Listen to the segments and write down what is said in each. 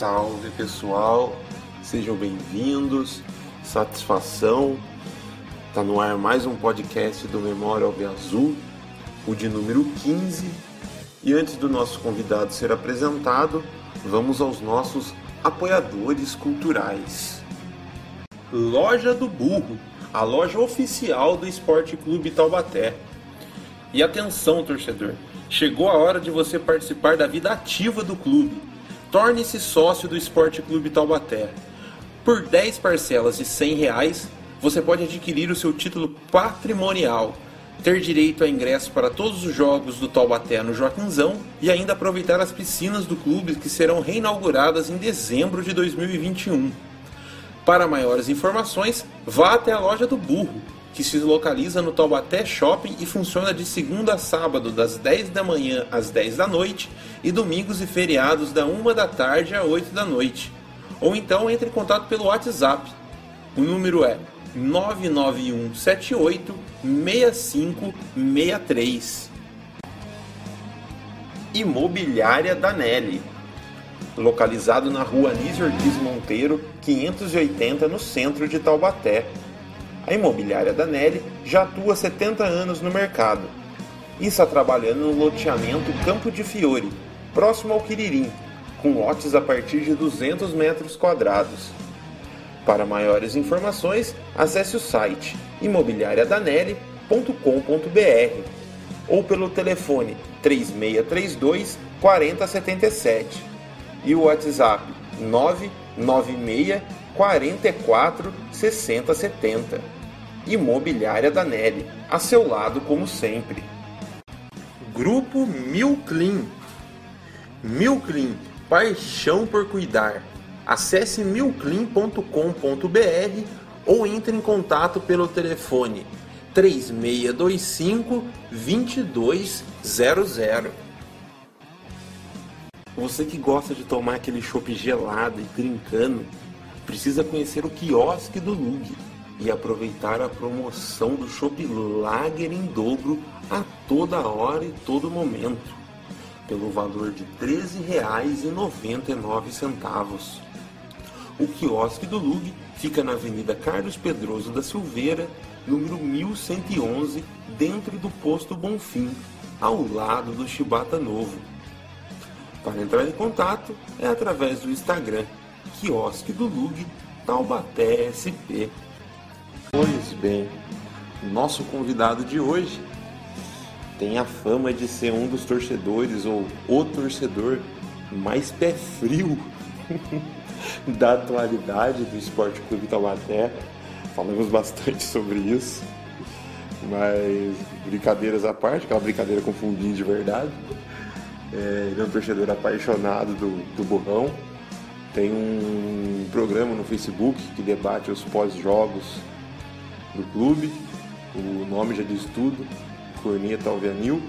Salve pessoal, sejam bem-vindos, satisfação. Tá no ar mais um podcast do Memória Alve Azul, o de número 15. E antes do nosso convidado ser apresentado, vamos aos nossos apoiadores culturais. Loja do Burro, a loja oficial do Esporte Clube Taubaté. E atenção, torcedor, chegou a hora de você participar da vida ativa do clube. Torne-se sócio do Esporte Clube Taubaté. Por 10 parcelas de 100 reais, você pode adquirir o seu título patrimonial, ter direito a ingresso para todos os jogos do Taubaté no Joaquinzão e ainda aproveitar as piscinas do clube que serão reinauguradas em dezembro de 2021. Para maiores informações, vá até a loja do Burro, que se localiza no Taubaté Shopping e funciona de segunda a sábado, das 10 da manhã às 10 da noite, e domingos e feriados, da 1 da tarde às 8 da noite. Ou então entre em contato pelo WhatsApp. O número é 99178 6563. Imobiliária Danelli. Localizado na rua Anísio Ortiz Monteiro, 580, no centro de Taubaté. A imobiliária Danelli já atua há 70 anos no mercado e está trabalhando no loteamento Campo de Fiore, próximo ao Quiririm, com lotes a partir de 200 metros quadrados. Para maiores informações, acesse o site imobiliariadanelli.com.br ou pelo telefone 3632 4077 e o WhatsApp 996 44 6070. Imobiliária Danelli, a seu lado como sempre. Grupo Milclean. Milclean, paixão por cuidar. Acesse milclean.com.br ou entre em contato pelo telefone 3625 2200. Você que gosta de tomar aquele chopp gelado e trincando, precisa conhecer o quiosque do Lug e aproveitar a promoção do chopp Lager em dobro a toda hora e todo momento, pelo valor de R$ 13,99. O quiosque do Lug fica na Avenida Carlos Pedroso da Silveira, número 1111, dentro do posto Bonfim, ao lado do Chibata Novo. Para entrar em contato é através do Instagram, quiosque do Lug, Taubaté SP. Pois bem, nosso convidado de hoje tem a fama de ser um dos torcedores ou o torcedor mais pé frio da atualidade do Esporte Clube Taubaté. Falamos bastante sobre isso, mas brincadeiras à parte, aquela brincadeira com fundinho de verdade. É, ele é um torcedor apaixonado do, do Burrão. Tem um programa no Facebook que debate os pós-jogos do clube. O nome já diz tudo, Corneta Alvianil.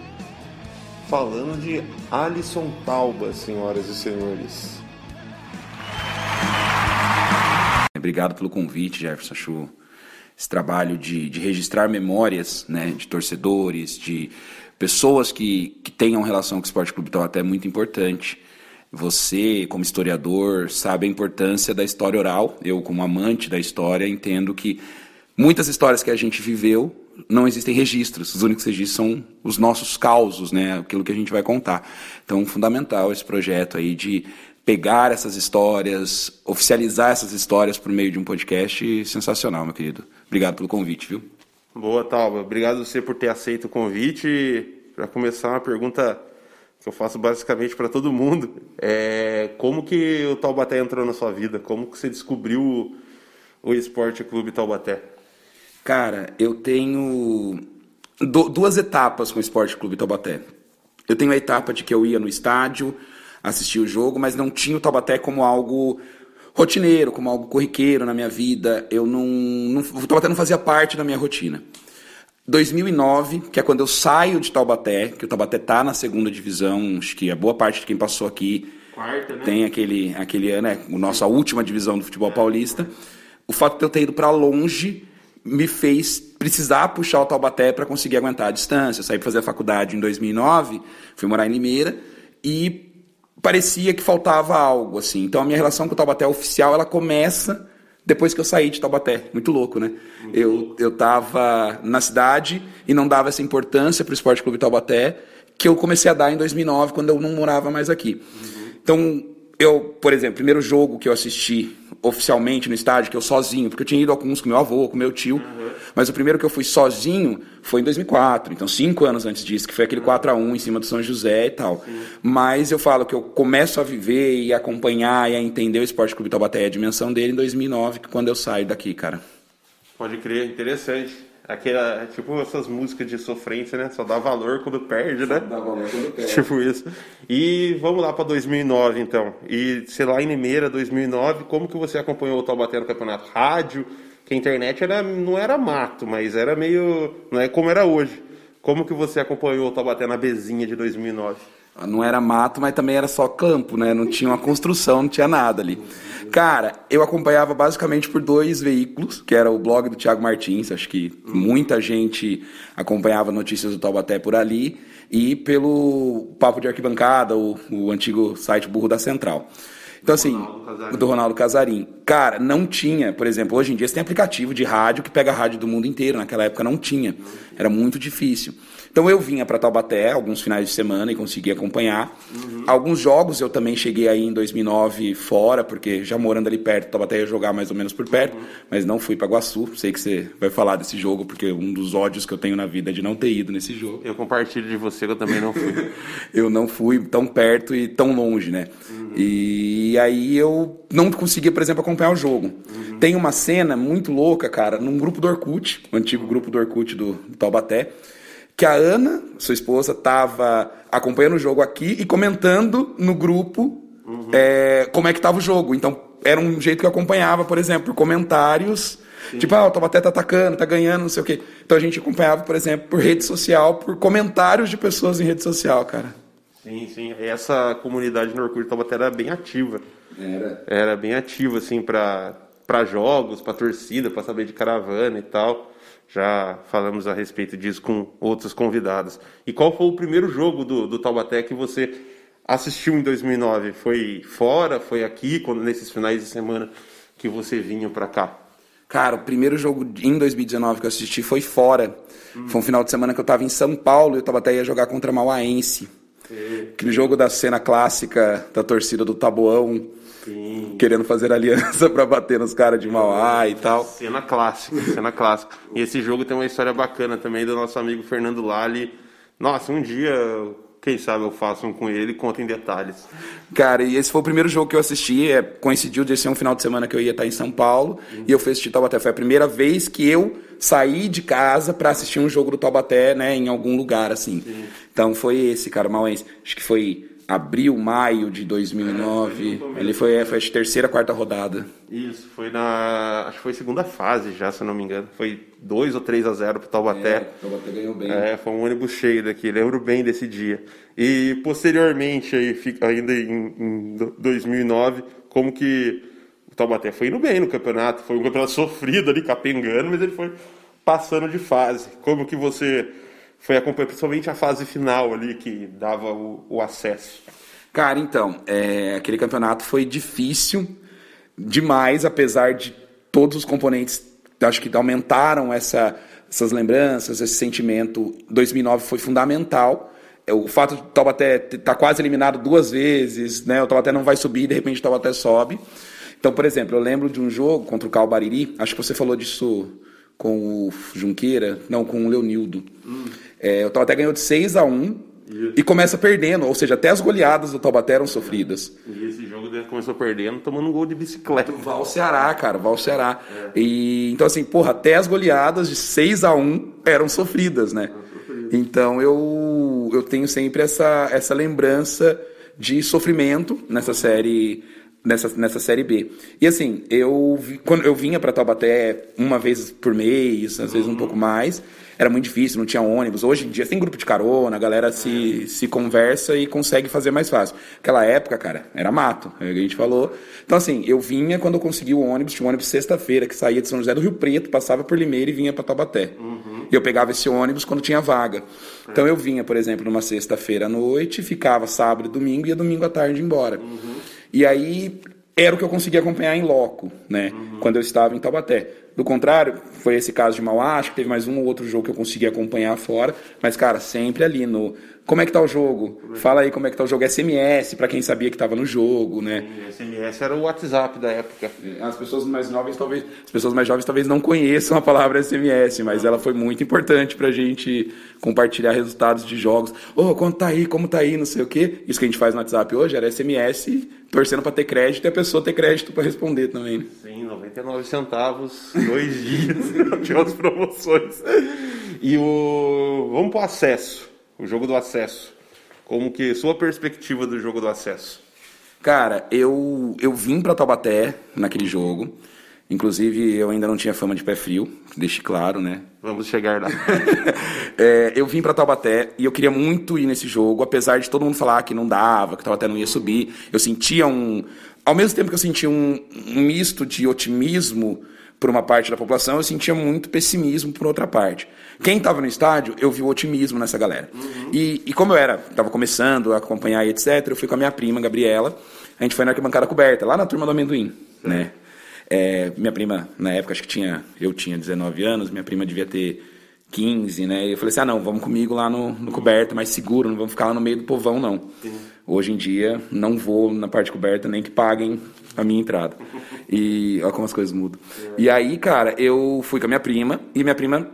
Falando de Alisson Talba, senhoras e senhores. Obrigado pelo convite, Jefferson. Acho esse trabalho de, de registrar memórias né, de torcedores, de pessoas que, que tenham relação com o Esporte Clube Taubaté é muito importante. Você, como historiador, sabe a importância da história oral. Eu, como amante da história, entendo que muitas histórias que a gente viveu não existem registros. Os únicos registros são os nossos causos, né? Aquilo que a gente vai contar. Então, fundamental esse projeto aí de pegar essas histórias, oficializar essas histórias por meio de um podcast sensacional, meu querido. Obrigado pelo convite, viu? Boa, Talba. Obrigado você por ter aceito o convite. Para começar, uma pergunta que eu faço basicamente para todo mundo. É como que o Taubaté entrou na sua vida? Como que você descobriu o Esporte Clube Taubaté? Cara, eu tenho duas etapas com o Esporte Clube Taubaté. Eu tenho a etapa de que eu ia no estádio, assistir o jogo, mas não tinha o Taubaté como algo rotineiro, como algo corriqueiro na minha vida. Eu não, não o Taubaté não fazia parte da minha rotina. 2009, que é quando eu saio de Taubaté, que o Taubaté tá na segunda divisão, acho que a boa parte de quem passou aqui Quarta, né? tem aquele, aquele ano, é a nossa última divisão do futebol paulista. O fato de eu ter ido para longe me fez precisar puxar o Taubaté para conseguir aguentar a distância. Eu saí para fazer a faculdade em 2009, fui morar em Limeira e parecia que faltava algo, assim. Então a minha relação com o Taubaté oficial, ela começa depois que eu saí de Taubaté. Muito louco, né? Muito eu, louco. eu tava na cidade e não dava essa importância para o Esporte Clube Taubaté, que eu comecei a dar em 2009, quando eu não morava mais aqui. Uhum. Então, eu, por exemplo, primeiro jogo que eu assisti oficialmente no estádio, que eu sozinho, porque eu tinha ido alguns com meu avô, com meu tio, uhum. mas o primeiro que eu fui sozinho foi em 2004, então cinco anos antes disso, que foi aquele 4 a 1 em cima do São José e tal. Sim. Mas eu falo que eu começo a viver e acompanhar e a entender o Esporte Clube Taubaté, a dimensão dele em 2009, quando eu saio daqui, cara. Pode crer, interessante. Aquela, tipo essas músicas de sofrência, né? Só dá valor quando perde, né? Só dá valor quando perde. Tipo isso. E vamos lá para 2009, então. E, sei lá, em Limeira, 2009, como que você acompanhou o Taubaté no campeonato? Rádio? Que a internet era, não era mato, mas era meio... Não é como era hoje. Como que você acompanhou o Taubaté na Bezinha de 2009? Não era mato, mas também era só campo, né? Não tinha uma construção, não tinha nada ali. Cara, eu acompanhava basicamente por dois veículos, que era o blog do Thiago Martins, acho que muita gente acompanhava notícias do Taubaté por ali, e pelo Papo de Arquibancada, o, o antigo site Burro da Central. Então, assim, Ronaldo do Ronaldo Casarim. Cara, não tinha, por exemplo, hoje em dia você tem aplicativo de rádio que pega rádio do mundo inteiro. Naquela época não tinha. Era muito difícil. Então eu vinha para Taubaté alguns finais de semana e conseguia acompanhar. Uhum. Alguns jogos eu também cheguei aí em 2009 fora, porque já morando ali perto, Taubaté ia jogar mais ou menos por perto, uhum. mas não fui para Guaçu. Sei que você vai falar desse jogo, porque um dos ódios que eu tenho na vida é de não ter ido nesse jogo. Eu compartilho de você que eu também não fui. eu não fui tão perto e tão longe, né? Uhum. E aí eu não conseguia, por exemplo, acompanhar o jogo. Uhum. Tem uma cena muito louca, cara, num grupo do Orkut, o antigo grupo do Orkut do, do Taubaté que a Ana, sua esposa, estava acompanhando o jogo aqui e comentando no grupo uhum. é, como é que estava o jogo. Então, era um jeito que eu acompanhava, por exemplo, por comentários. Sim. Tipo, ah, o Taubaté tá atacando, tá ganhando, não sei o quê. Então a gente acompanhava, por exemplo, por rede social, por comentários de pessoas em rede social, cara. Sim, sim. Essa comunidade no Orkut Taubaté era bem ativa. Era. Era bem ativa, assim, para jogos, para torcida, para saber de caravana e tal. Já falamos a respeito disso com outros convidados. E qual foi o primeiro jogo do, do Taubaté que você assistiu em 2009? Foi fora? Foi aqui? Quando nesses finais de semana que você vinha para cá? Cara, o primeiro jogo em 2019 que eu assisti foi fora. Hum. Foi um final de semana que eu estava em São Paulo e o Taubaté ia jogar contra Mauaense. Aquele jogo da cena clássica da torcida do Taboão Sim. querendo fazer aliança para bater nos caras de Mauá e tal. Cena clássica, cena clássica. E esse jogo tem uma história bacana também do nosso amigo Fernando Lali. Nossa, um dia, quem sabe eu faço um com ele e conto em detalhes. Cara, e esse foi o primeiro jogo que eu assisti. É, coincidiu de ser um final de semana que eu ia estar em São Paulo uhum. e eu fui assistir Taubaté. Foi a primeira vez que eu saí de casa para assistir um jogo do Taubaté, né, em algum lugar assim. Sim. Então foi esse, cara, Mauense. Acho que foi abril, maio de 2009. É, ele foi, foi a terceira, quarta rodada. Isso, foi na. Acho que foi segunda fase já, se eu não me engano. Foi 2 ou 3 a 0 pro Taubaté. É, o Taubaté ganhou bem. É, foi um ônibus cheio daqui, lembro bem desse dia. E posteriormente, aí, ainda em, em 2009, como que o Taubaté foi indo bem no campeonato. Foi um campeonato sofrido ali, capengando, mas ele foi passando de fase. Como que você foi acompanhar principalmente a fase final ali que dava o, o acesso. Cara, então, é, aquele campeonato foi difícil demais, apesar de todos os componentes, acho que aumentaram essa, essas lembranças, esse sentimento. 2009 foi fundamental. É, o fato de Taubaté estar tá quase eliminado duas vezes, né? o Taubaté não vai subir, de repente o Taubaté sobe. Então, por exemplo, eu lembro de um jogo contra o Calbariri, acho que você falou disso com o Junqueira, não, com o Leonildo. Hum. É, o Taubaté ganhou de 6 a 1 Isso. e começa perdendo, ou seja, até as goleadas do Taubaté eram sofridas. E esse jogo começou perdendo, tomando um gol de bicicleta. Val Ceará, cara, Val Ceará. É. E, então, assim, porra, até as goleadas de 6 a 1 eram sofridas, né? Então eu, eu tenho sempre essa, essa lembrança de sofrimento nessa série nessa, nessa série B. E assim, eu quando eu vinha para Taubaté uma vez por mês, às vezes um pouco mais, era muito difícil, não tinha ônibus. Hoje em dia tem grupo de carona, a galera se, se conversa e consegue fazer mais fácil. Aquela época, cara, era mato, é o que a gente falou. Então, assim, eu vinha quando eu consegui o ônibus, tinha um ônibus sexta-feira que saía de São José do Rio Preto, passava por Limeira e vinha para Taubaté. Uhum. E eu pegava esse ônibus quando tinha vaga. Então eu vinha, por exemplo, numa sexta-feira à noite, ficava sábado e domingo, e ia domingo à tarde embora. Uhum. E aí era o que eu conseguia acompanhar em loco, né? Uhum. Quando eu estava em Taubaté. Do contrário, foi esse caso de Mauá, acho que teve mais um ou outro jogo que eu consegui acompanhar fora, mas, cara, sempre ali no como é que tá o jogo? Fala aí como é que tá o jogo. SMS, para quem sabia que estava no jogo, né? Sim, SMS era o WhatsApp da época. As pessoas mais novas talvez, as pessoas mais jovens talvez não conheçam a palavra SMS, mas ela foi muito importante pra gente compartilhar resultados de jogos. Ô, oh, quanto tá aí? Como tá aí? Não sei o quê. Isso que a gente faz no WhatsApp hoje era SMS, torcendo para ter crédito e a pessoa ter crédito para responder também. Né? Sim, 99 centavos, dois dias, tinha as promoções. E o vamos pro acesso o jogo do acesso. Como que sua perspectiva do jogo do acesso? Cara, eu eu vim para Taubaté naquele jogo. Inclusive, eu ainda não tinha fama de pé frio, deixe claro, né? Vamos chegar lá. é, eu vim para Taubaté e eu queria muito ir nesse jogo, apesar de todo mundo falar que não dava, que Taubaté não ia subir. Eu sentia um. Ao mesmo tempo que eu sentia um, um misto de otimismo por uma parte da população, eu sentia muito pessimismo por outra parte. Quem estava no estádio, eu vi o otimismo nessa galera. Uhum. E, e, como eu era, estava começando a acompanhar e etc., eu fui com a minha prima, Gabriela, a gente foi na arquibancada coberta, lá na turma do amendoim, né? É, minha prima, na época, acho que tinha, eu tinha 19 anos, minha prima devia ter 15, né? E eu falei assim, ah, não, vamos comigo lá no, no coberto, mais seguro, não vamos ficar lá no meio do povão, não. Uhum. Hoje em dia, não vou na parte coberta, nem que paguem a minha entrada. E olha como as coisas mudam. E aí, cara, eu fui com a minha prima, e minha prima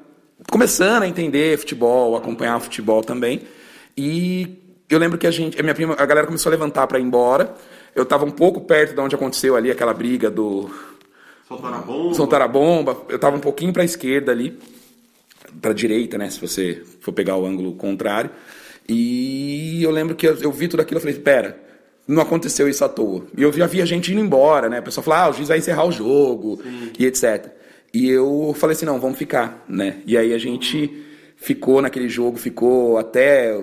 começando a entender futebol, acompanhar futebol também. E eu lembro que a gente, a minha prima, a galera começou a levantar para ir embora. Eu estava um pouco perto de onde aconteceu ali aquela briga do soltar a bomba. Soltar a bomba. Eu estava um pouquinho para a esquerda ali, para a direita, né, se você for pegar o ângulo contrário. E eu lembro que eu, eu vi tudo aquilo, eu falei, espera, não aconteceu isso à toa. E eu já via gente indo embora, né? A pessoa falava, ah, o juiz vai encerrar o jogo Sim. e etc. E eu falei assim, não, vamos ficar, né? E aí a gente ficou naquele jogo, ficou até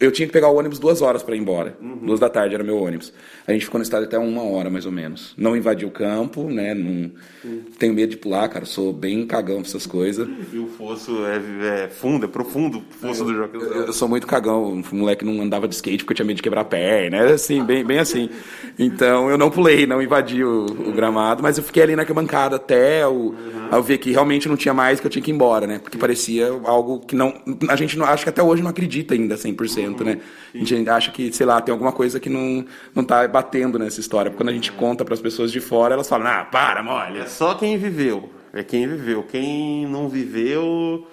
eu tinha que pegar o ônibus duas horas para ir embora. Uhum. Duas da tarde era meu ônibus. A gente ficou no estádio até uma hora, mais ou menos. Não invadi o campo, né? Não... Uhum. Tenho medo de pular, cara. Sou bem cagão com essas coisas. E o fosso é, é fundo, é profundo o fosso do jogo. Eu, eu, sou muito cagão. O moleque não andava de skate porque eu tinha medo de quebrar a perna. Era assim, bem, bem assim. Então eu não pulei, não invadi o, o gramado, mas eu fiquei ali na bancada até o, uhum. eu ver que realmente não tinha mais, que eu tinha que ir embora, né? Porque parecia algo que não. A gente não, acho que até hoje não acredita ainda 100% momento, né? A gente acha que, sei lá, tem alguma coisa que não, não tá batendo nessa história. Porque quando a gente conta para as pessoas de fora, elas falam, ah, para, molha. É só quem viveu. É quem viveu. Quem não viveu,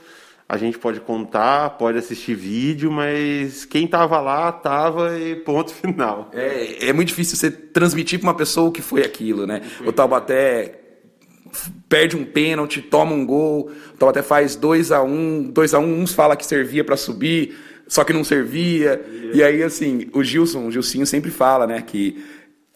a gente pode contar, pode assistir vídeo, mas quem tava lá, tava e ponto final. É, é muito difícil você transmitir para uma pessoa o que foi aquilo, né? O Taubaté perde um pênalti, toma um gol, o Taubaté faz 2 a 1 um, 2 a 1 um, uns fala que servia para subir, só que não servia. E aí, assim, o Gilson, o Gilcinho sempre fala, né, que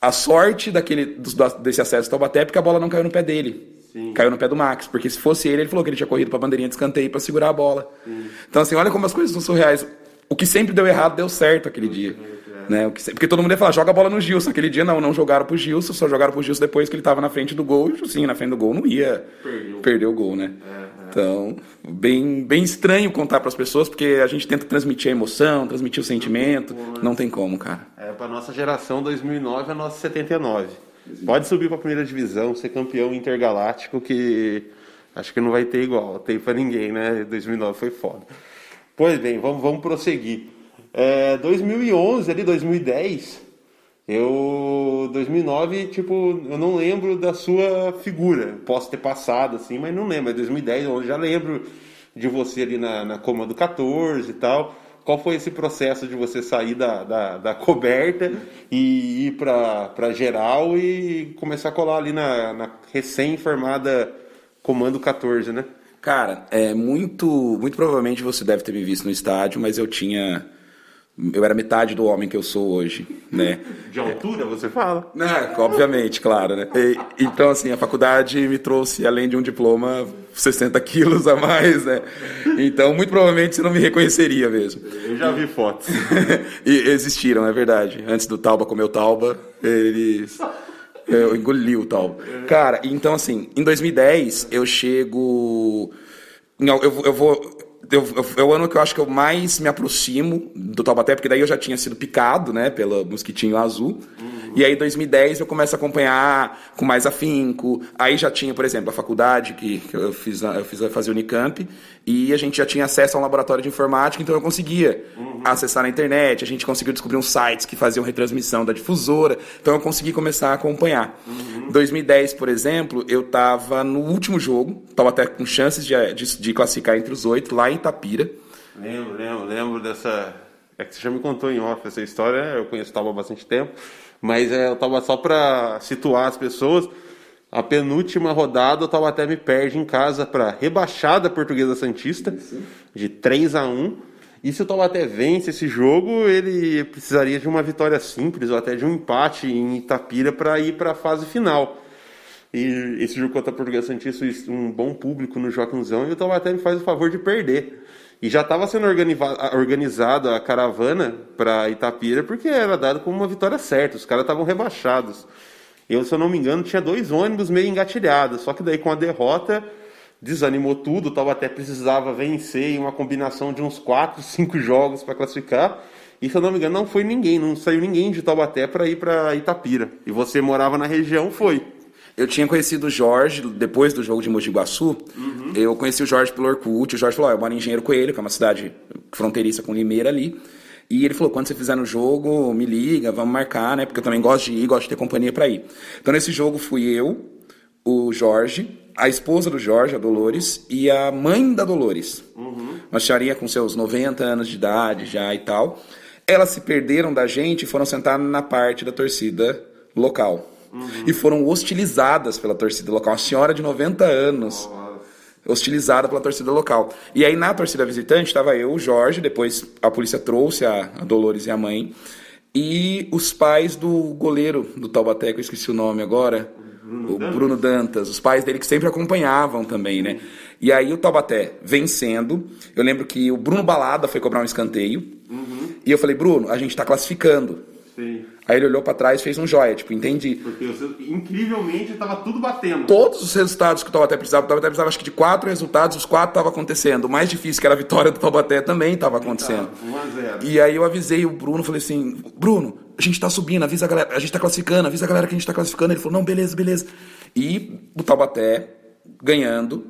a sorte daquele, desse acesso ao Taubaté é porque a bola não caiu no pé dele. Sim. Caiu no pé do Max, porque se fosse ele, ele falou que ele tinha corrido para a bandeirinha de escanteio para segurar a bola. Sim. Então, assim, olha como as coisas são surreais. O que sempre deu errado, deu certo aquele dia. É. Né? porque todo mundo ia falar, joga a bola no Gilson. Aquele dia não, não jogaram pro Gilson, só jogaram pro Gilson depois que ele estava na frente do gol. E o Gilson, na frente do gol, não ia Perdeu. perder o gol, né? É. Então, bem, bem estranho contar para as pessoas, porque a gente tenta transmitir a emoção, transmitir o sentimento. Não tem como, cara. É, para nossa geração, 2009 é a nossa 79. Pode subir para a primeira divisão, ser campeão intergaláctico, que acho que não vai ter igual. Tem para ninguém, né? 2009 foi foda. Pois bem, vamos, vamos prosseguir. É, 2011, ali, 2010, eu, 2009, tipo, eu não lembro da sua figura. Posso ter passado, assim, mas não lembro. É 2010, eu já lembro de você ali na, na Comando 14 e tal. Qual foi esse processo de você sair da, da, da coberta e ir para geral e começar a colar ali na, na recém-formada Comando 14, né? Cara, é muito, muito provavelmente você deve ter me visto no estádio, mas eu tinha eu era metade do homem que eu sou hoje, né? De altura, você fala? É, obviamente, claro, né? E, então, assim, a faculdade me trouxe, além de um diploma, 60 quilos a mais, né? Então, muito provavelmente você não me reconheceria mesmo. Eu já vi fotos. e existiram, é verdade. Antes do Tauba comer o Tauba, eles... Eu engoli o Tauba. Cara, então, assim, em 2010, eu chego Não, eu, eu vou. Eu, eu, é o ano que eu acho que eu mais me aproximo do Taubaté, porque daí eu já tinha sido picado, né, pelo mosquitinho azul. Uhum. E aí, em 2010, eu começo a acompanhar com mais afinco. Aí já tinha, por exemplo, a faculdade que, que eu fiz, eu fiz fazer Unicamp, e a gente já tinha acesso a um laboratório de informática, então eu conseguia uhum. acessar na internet. A gente conseguiu descobrir uns sites que faziam retransmissão da difusora, então eu consegui começar a acompanhar. Em uhum. 2010, por exemplo, eu estava no último jogo, estava até com chances de, de, de classificar entre os oito, lá em Itapira. Lembro, lembro, lembro dessa. É que você já me contou em off essa história, eu conheço o Tauba há bastante tempo. Mas é, eu tava só para situar as pessoas. A penúltima rodada, o Taubaté me perde em casa para rebaixada Portuguesa Santista, de 3 a 1 E se o Taubaté vence esse jogo, ele precisaria de uma vitória simples ou até de um empate em Itapira para ir para a fase final. E esse jogo contra a Portuguesa Santista, um bom público no Joaquimzão, e o Taubaté me faz o favor de perder. E já estava sendo organizada a caravana para Itapira, porque era dado como uma vitória certa. Os caras estavam rebaixados. Eu, se eu não me engano, tinha dois ônibus meio engatilhados. Só que daí com a derrota desanimou tudo. O Taubaté precisava vencer em uma combinação de uns quatro, cinco jogos para classificar. E se eu não me engano, não foi ninguém, não saiu ninguém de Taubaté para ir para Itapira. E você morava na região, foi. Eu tinha conhecido o Jorge, depois do jogo de Mogi Guaçu, uhum. eu conheci o Jorge pelo Orkut, o Jorge falou, oh, eu moro em Engenheiro Coelho, que é uma cidade fronteiriça com Limeira ali, e ele falou, quando você fizer no jogo, me liga, vamos marcar, né, porque eu também gosto de ir, gosto de ter companhia para ir. Então nesse jogo fui eu, o Jorge, a esposa do Jorge, a Dolores, e a mãe da Dolores. Uhum. Uma senhorinha com seus 90 anos de idade já e tal. Elas se perderam da gente e foram sentar na parte da torcida local uhum. e foram hostilizadas pela torcida local. Uma senhora de 90 anos. Hostilizada pela torcida local. E aí, na torcida visitante, estava eu, o Jorge, depois a polícia trouxe a, Dolores e a mãe, e os pais do goleiro do Taubaté, que eu esqueci o nome agora, Bruno o Dantas. Bruno Dantas, os pais dele que sempre acompanhavam também, né? E aí o Taubaté vencendo, eu lembro que o Bruno Balada foi cobrar um escanteio, uhum. e eu falei, Bruno, a gente está classificando. Sim. Aí ele olhou para trás e fez um joia, tipo, entendi. Porque incrivelmente estava tudo batendo. Todos os resultados que o Taubaté precisava, o Taubaté precisava acho que de quatro resultados, os quatro estavam acontecendo. O mais difícil, que era a vitória do Taubaté, também estava acontecendo. 1 a 0. E aí eu avisei o Bruno, falei assim, Bruno, a gente está subindo, avisa a galera, a gente está classificando, avisa a galera que a gente está classificando. Ele falou, não, beleza, beleza. E o Taubaté ganhando.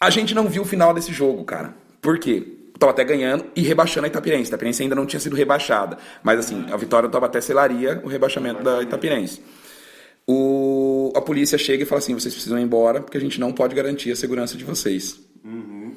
A gente não viu o final desse jogo, cara. Por quê? Estava até ganhando e rebaixando a Itapirense. A Itapirense ainda não tinha sido rebaixada. Mas assim, a vitória do até selaria o rebaixamento da Itapirense. O, a polícia chega e fala assim: vocês precisam ir embora porque a gente não pode garantir a segurança de vocês. Uhum.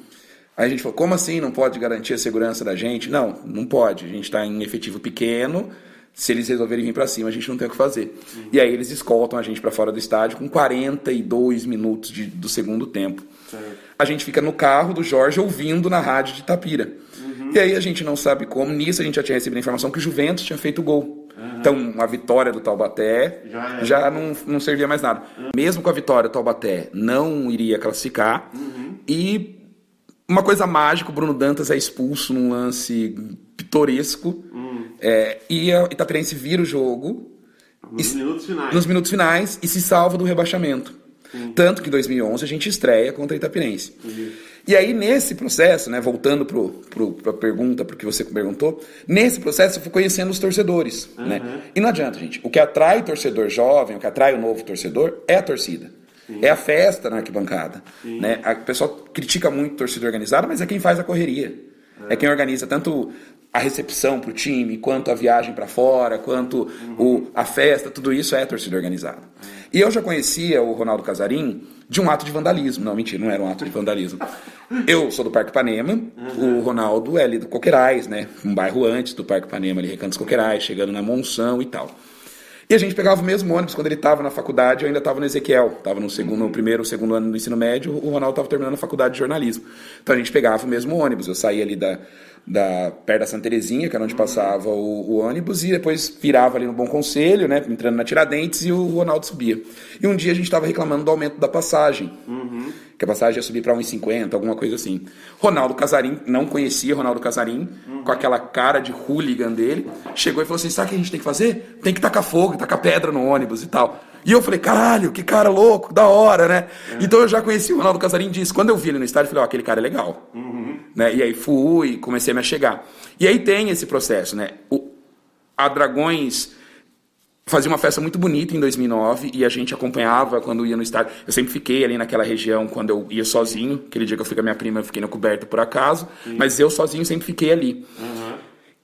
Aí a gente falou: como assim não pode garantir a segurança da gente? Não, não pode. A gente está em efetivo pequeno. Se eles resolverem vir para cima, a gente não tem o que fazer. Uhum. E aí eles escoltam a gente para fora do estádio com 42 minutos de, do segundo tempo. Certo a gente fica no carro do Jorge ouvindo na rádio de Tapira. Uhum. E aí a gente não sabe como. Nisso a gente já tinha recebido a informação que o Juventus tinha feito gol. Uhum. Então, a vitória do Taubaté já, já não, não servia mais nada. Uhum. Mesmo com a vitória, o Taubaté não iria classificar. Uhum. E uma coisa mágica, o Bruno Dantas é expulso num lance pitoresco. Uhum. É, e a Itapirense vira o jogo. Nos e, minutos finais. Nos minutos finais e se salva do rebaixamento. Tanto que em 2011 a gente estreia contra a Itapirense. Uhum. E aí, nesse processo, né, voltando para a pergunta, porque você perguntou, nesse processo eu fui conhecendo os torcedores. Uhum. Né? E não adianta, gente. O que atrai torcedor jovem, o que atrai o novo torcedor é a torcida. Sim. É a festa na arquibancada. Né? A pessoa critica muito o torcedor organizado, mas é quem faz a correria. É, é quem organiza tanto a recepção para o time, quanto a viagem para fora, quanto uhum. o, a festa, tudo isso é torcida organizada. Uhum. E eu já conhecia o Ronaldo Casarim de um ato de vandalismo. Não, mentira, não era um ato de vandalismo. Eu sou do Parque Panema, uhum. o Ronaldo é ali do Coqueirais, né? Um bairro antes do Parque Panema, ali, Recantos Coqueirais, chegando na Monção e tal. E a gente pegava o mesmo ônibus quando ele estava na faculdade, eu ainda estava no Ezequiel, estava no segundo, no primeiro, segundo ano do ensino médio, o Ronaldo estava terminando a faculdade de jornalismo. Então a gente pegava o mesmo ônibus, eu saía ali da, da perto da Santa Terezinha, que era onde passava o, o, ônibus, e depois virava ali no Bom Conselho, né, entrando na Tiradentes, e o Ronaldo subia. E um dia a gente estava reclamando do aumento da passagem. Uhum que a passagem ia subir para 1,50, alguma coisa assim. Ronaldo Casarim, não conhecia Ronaldo Casarim, uhum. com aquela cara de hooligan dele, chegou e falou assim: sabe o que a gente tem que fazer? Tem que tacar fogo, tacar pedra no ônibus e tal. E eu falei, caralho, que cara louco, da hora, né? É. Então eu já conheci o Ronaldo Casarim disso. Quando eu vi ele no estádio, eu falei, ó, oh, aquele cara é legal. Uhum. Né? E aí fui, comecei a me chegar. E aí tem esse processo, né? O, a Dragões fazia uma festa muito bonita em 2009 e a gente acompanhava quando ia no estádio. Eu sempre fiquei ali naquela região quando eu ia sozinho. Aquele dia que eu fui com a minha prima, eu fiquei na coberta por acaso. Sim. Mas eu sozinho sempre fiquei ali. Uhum.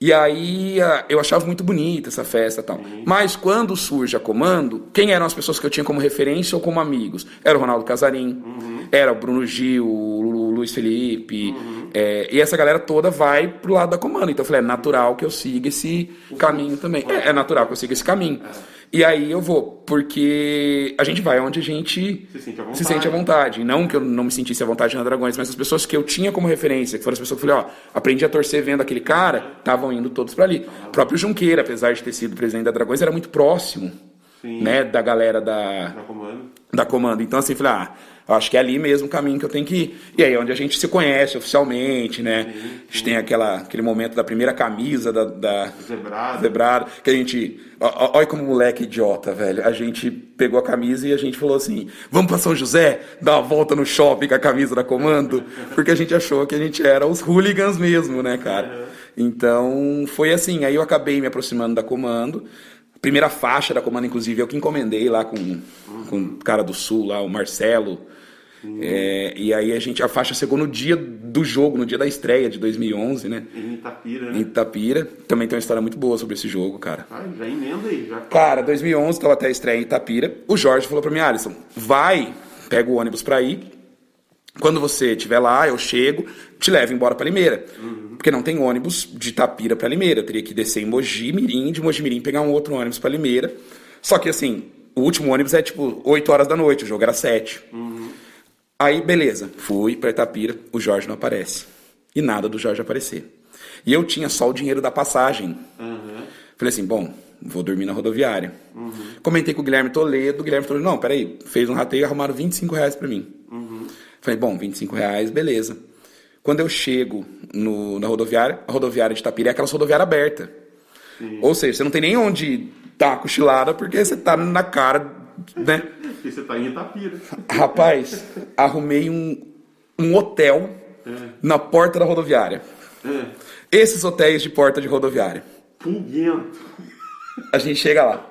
E aí eu achava muito bonita essa festa e tal. Uhum. Mas quando surge a Comando, quem eram as pessoas que eu tinha como referência ou como amigos? Era o Ronaldo Casarim, uhum. era o Bruno Gil, o Luiz Felipe. Uhum. É, e essa galera toda vai pro lado da Comando. Então eu falei, é natural que eu siga esse caminho também. É, é natural que eu siga esse caminho. E aí eu vou, porque a gente vai onde a gente se sente à vontade. Sente à vontade. Não que eu não me sentisse à vontade na Dragões, mas as pessoas que eu tinha como referência, que foram as pessoas que eu falei, ó, aprendi a torcer vendo aquele cara, estavam indo todos para ali. O próprio Junqueira, apesar de ter sido presidente da Dragões, era muito próximo, Sim. né, da galera da... Da Comando. Da Comando. Então, assim, falei, ah eu acho que é ali mesmo o caminho que eu tenho que ir. E aí é onde a gente se conhece oficialmente, né? Sim, sim. A gente tem aquela, aquele momento da primeira camisa da, da zebrado. que a gente. Olha como moleque idiota, velho. A gente pegou a camisa e a gente falou assim: vamos para São José, dar uma volta no shopping com a camisa da comando, porque a gente achou que a gente era os hooligans mesmo, né, cara? Então foi assim. Aí eu acabei me aproximando da comando primeira faixa da comando, inclusive, eu que encomendei lá com, com o cara do Sul, lá, o Marcelo. É, e aí a gente, a faixa chegou no dia do jogo, no dia da estreia de 2011, né? Em Itapira, né? Em Itapira. Também tem uma história muito boa sobre esse jogo, cara. Ah, já emenda aí, já. Cara, 2011, tava até a estreia em Itapira. O Jorge falou pra mim, Alisson, vai, pega o ônibus pra ir. Quando você estiver lá, eu chego, te levo embora pra Limeira. Uhum. Porque não tem ônibus de Itapira pra Limeira. Eu teria que descer em Mogi Mirim, de Mogi Mirim pegar um outro ônibus pra Limeira. Só que assim, o último ônibus é tipo 8 horas da noite, o jogo era 7. Uhum. Aí, beleza, fui para Itapira, o Jorge não aparece. E nada do Jorge aparecer. E eu tinha só o dinheiro da passagem. Uhum. Falei assim, bom, vou dormir na rodoviária. Uhum. Comentei com o Guilherme Toledo, o Guilherme Toledo, não, peraí, fez um rateio e arrumaram 25 reais para mim. Uhum. Falei, bom, 25 reais, beleza. Quando eu chego no, na rodoviária, a rodoviária de Itapira é aquela rodoviária aberta. Sim. Ou seja, você não tem nem onde dar cochilada porque você tá na cara né? Porque você tá em Itapira. Rapaz, arrumei um, um hotel é. na porta da rodoviária. É. Esses hotéis de porta de rodoviária. Pungento. A gente chega lá.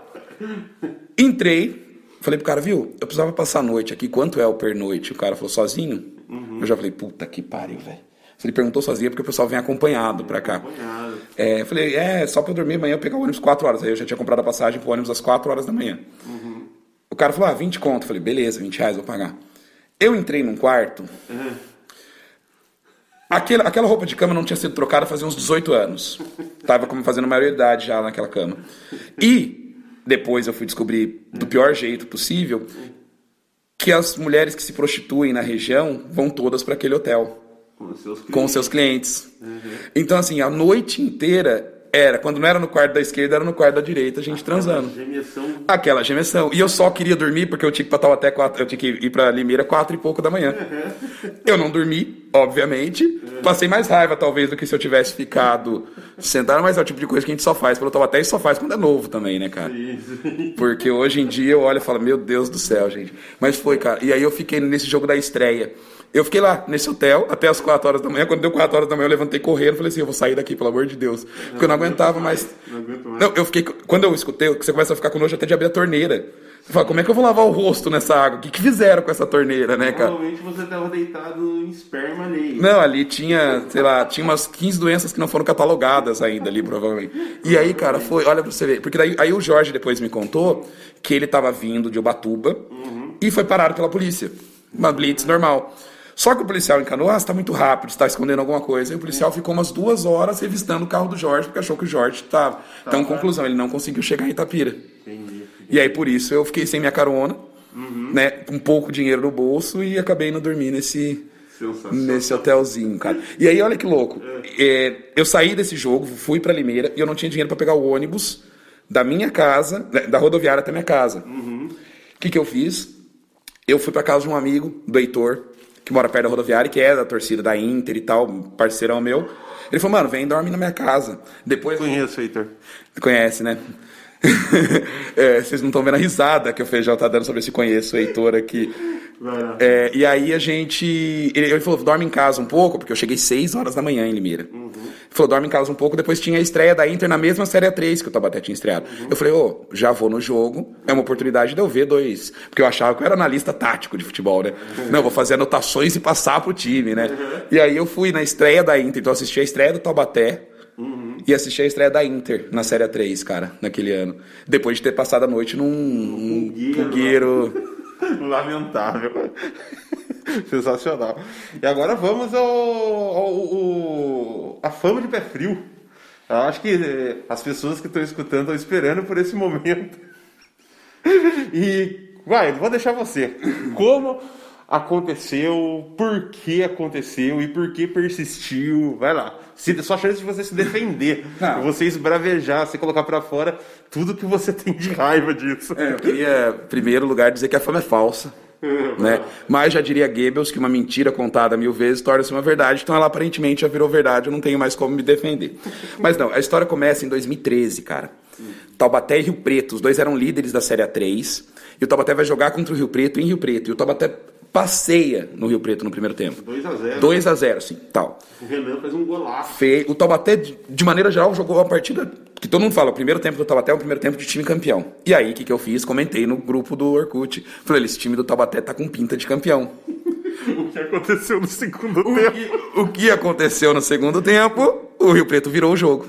Entrei, falei pro cara, viu? Eu precisava passar a noite aqui, quanto é o pernoite? O cara falou, sozinho? Uhum. Eu já falei, puta que pariu, velho. Ele perguntou sozinho porque o pessoal vem acompanhado pra cá. Acompanhado. É, eu falei, é, só pra eu dormir amanhã eu pegar o ônibus 4 horas. Aí eu já tinha comprado a passagem pro ônibus às 4 horas da manhã. Uhum. O cara falou, ah, 20 conto. Eu falei, beleza, 20 reais, vou pagar. Eu entrei num quarto. Uhum. Aquela, aquela roupa de cama não tinha sido trocada fazia uns 18 anos. Tava como fazendo maioridade já naquela cama. E depois eu fui descobrir do pior jeito possível que as mulheres que se prostituem na região vão todas para aquele hotel com os seus clientes. Com seus clientes. Uhum. Então, assim, a noite inteira era, quando não era no quarto da esquerda, era no quarto da direita, a gente Aquela transando. Gemessão. Aquela gemessão. E eu só queria dormir porque eu tinha que pra até quatro, eu tinha que ir pra Limeira quatro e pouco da manhã. Uhum. Eu não dormi, obviamente. Uhum. Passei mais raiva, talvez, do que se eu tivesse ficado sentado, mas é o tipo de coisa que a gente só faz pelo Taubaté e só faz quando é novo também, né, cara? Sim, sim. Porque hoje em dia eu olho e falo, meu Deus do céu, gente. Mas foi, cara. E aí eu fiquei nesse jogo da estreia. Eu fiquei lá, nesse hotel, até as 4 horas da manhã. Quando deu 4 horas da manhã, eu levantei correndo. Falei assim, eu vou sair daqui, pelo amor de Deus. Porque eu não aguentava mais. Não aguento mais. Não, eu fiquei... Quando eu escutei, você começa a ficar com nojo até de abrir a torneira. Você fala, como é que eu vou lavar o rosto nessa água? O que, que fizeram com essa torneira, né, cara? Provavelmente você estava deitado em esperma ali. Não, ali tinha, sei lá, tinha umas 15 doenças que não foram catalogadas ainda ali, provavelmente. E aí, cara, foi, olha pra você ver. Porque daí, aí o Jorge depois me contou que ele estava vindo de Ubatuba uhum. e foi parado pela polícia. Uma blitz normal. Só que o policial encanou, ah, você está muito rápido, está escondendo alguma coisa. E o policial ficou umas duas horas revistando o carro do Jorge, porque achou que o Jorge estava. Então, conclusão, ele não conseguiu chegar em Itapira. Entendi. E aí, por isso, eu fiquei sem minha carona, uhum. né, com pouco dinheiro no bolso e acabei não dormir nesse, nesse hotelzinho, cara. E aí, olha que louco. É. É, eu saí desse jogo, fui para Limeira e eu não tinha dinheiro para pegar o ônibus da minha casa, né, da rodoviária até minha casa. O uhum. que, que eu fiz? Eu fui para casa de um amigo, do Heitor, que mora perto da rodoviária, que é da torcida da Inter e tal, parceirão meu. Ele falou, mano, vem dorme na minha casa. Depois. Conheço, Heitor. Conhece, né? É, vocês não estão vendo a risada que o Feijão tá dando sobre se conheço o Heitor aqui. É, e aí a gente. Ele, ele, falou: dorme em casa um pouco, porque eu cheguei 6 horas da manhã em Limeira. Uhum. Ele falou: dorme em casa um pouco. Depois tinha a estreia da Inter na mesma Série 3 que o Tabaté tinha estreado. Uhum. Eu falei: ô, oh, já vou no jogo. É uma oportunidade de eu ver dois. Porque eu achava que eu era analista tático de futebol, né? Uhum. Não, vou fazer anotações e passar pro time, né? Uhum. E aí eu fui na estreia da Inter. Então assisti a estreia do Tabaté. E assisti a estreia da Inter na Série 3, cara, naquele ano. Depois de ter passado a noite num, num fogueiro. Lamentável. Sensacional. E agora vamos ao, ao, ao, a fama de pé frio. Eu acho que eh, as pessoas que estão escutando estão esperando por esse momento. E vai, vou deixar você. Como aconteceu, por que aconteceu e por que persistiu? Vai lá. Se, só chance de você se defender, Não. você esbravejar, você colocar para fora tudo que você tem de raiva disso. É, eu queria, em primeiro lugar, dizer que a fama é falsa. né? Mas já diria Goebbels que uma mentira contada mil vezes torna-se uma verdade, então ela aparentemente já virou verdade, eu não tenho mais como me defender. Mas não, a história começa em 2013, cara. Taubaté e Rio Preto, os dois eram líderes da Série A3, e o Taubaté vai jogar contra o Rio Preto em Rio Preto, e o Taubaté passeia no Rio Preto no primeiro tempo. 2 a 0 2 a 0 sim, tal. O Renan fez um golaço. Fe... O Taubaté, de maneira geral, jogou uma partida que todo mundo fala, o primeiro tempo do Taubaté é o primeiro tempo de time campeão. E aí, o que, que eu fiz? Comentei no grupo do Orkut. Falei, esse time do Taubaté tá com pinta de campeão. o que aconteceu no segundo o tempo? Que, o que aconteceu no segundo tempo? O Rio Preto virou o jogo.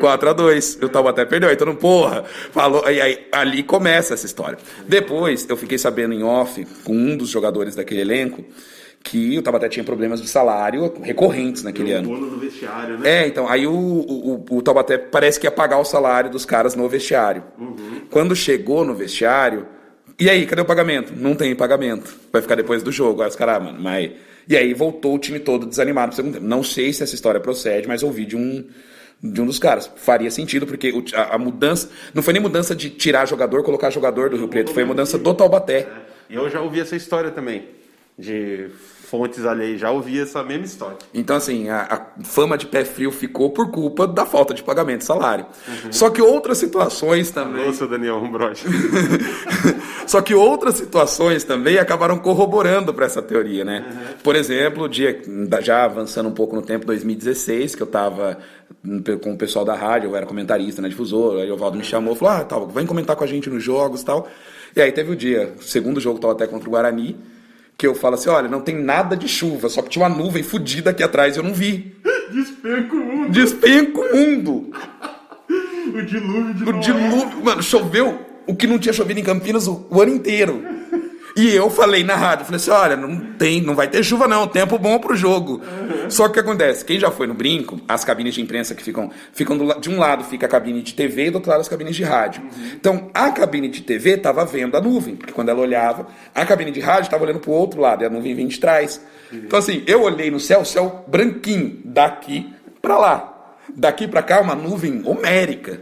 4 a 2 O Taubaté perdeu. Mundo, porra, falou. Aí, aí, ali começa essa história. Depois, eu fiquei sabendo em off com um dos jogadores daquele elenco que o Taubaté tinha problemas de salário recorrentes naquele ano. no vestiário, né? É, então, aí o, o, o Taubaté parece que ia pagar o salário dos caras no vestiário. Uhum. Quando chegou no vestiário, e aí, cadê o pagamento? Não tem pagamento. Vai ficar depois do jogo. Aí os caras, ah, mano, mas. E aí voltou o time todo desanimado pro segundo tempo. Não sei se essa história procede, mas ouvi de um de um dos caras. Faria sentido, porque a, a, mudança. Não foi nem mudança de tirar jogador, colocar jogador do Rio Preto, foi mudança do Taubaté. E eu já ouvi essa história também. De fontes ali, já ouvi essa mesma história. Então, assim, a, a, fama de pé frio ficou por culpa da falta de pagamento de salário. Uhum. Só que outras situações também. Nossa, Daniel Umbroche. Só que outras situações também acabaram corroborando para essa teoria, né? Uhum. Por exemplo, dia, já avançando um pouco no tempo, 2016, que eu estava com o pessoal da rádio, eu era comentarista na difusora, aí o Valdo me chamou, falou, ah, tal, vem comentar com a gente nos jogos tal. E aí teve o dia, o segundo jogo estava até contra o Guarani, que eu falo assim, olha, não tem nada de chuva, só que tinha uma nuvem fodida aqui atrás e eu não vi. Despenco o mundo. Despenco o mundo. o dilúvio de O dilúvio, mano, choveu o que não tinha chovido em Campinas o, o ano inteiro. E eu falei na rádio, falei assim, olha, não tem, não vai ter chuva não, tempo bom pro jogo. Uhum. Só que o que acontece, quem já foi no brinco, as cabines de imprensa que ficam, ficam do, de um lado fica a cabine de TV e do outro lado as cabines de rádio. Uhum. Então, a cabine de TV estava vendo a nuvem, porque quando ela olhava, a cabine de rádio estava olhando pro outro lado, e a nuvem vinha de trás. Uhum. Então assim, eu olhei no céu, céu branquinho, daqui para lá. Daqui para cá uma nuvem homérica.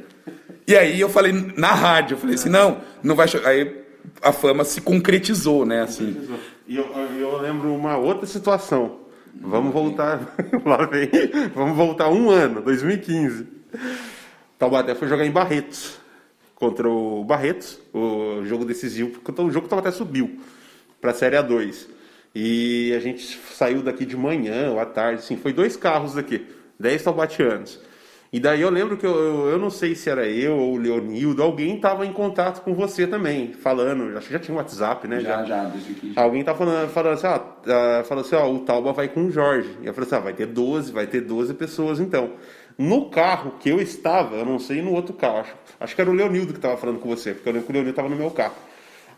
E aí eu falei na rádio, eu falei assim, não, não vai chover. Aí a fama se concretizou, né? Assim. E eu, eu lembro uma outra situação. Vamos voltar. Lá vem. Vamos voltar um ano, 2015. Taubaté foi jogar em Barretos. Contra o Barretos, o jogo decisivo, porque o jogo Taubaté subiu para a Série A2. E a gente saiu daqui de manhã ou à tarde, assim, foi dois carros daqui, 10 taubatianos. E daí eu lembro que eu, eu não sei se era eu ou o Leonildo, alguém estava em contato com você também, falando, acho que já tinha um WhatsApp, né? Já, já, já. Alguém tá falando, falando assim, ó, uh, falando assim, ó, o Tauba vai com o Jorge. E eu falei assim, ah, vai ter 12, vai ter 12 pessoas então. No carro que eu estava, eu não sei no outro carro, acho, acho que era o Leonildo que estava falando com você, porque eu lembro que o Leonildo estava no meu carro.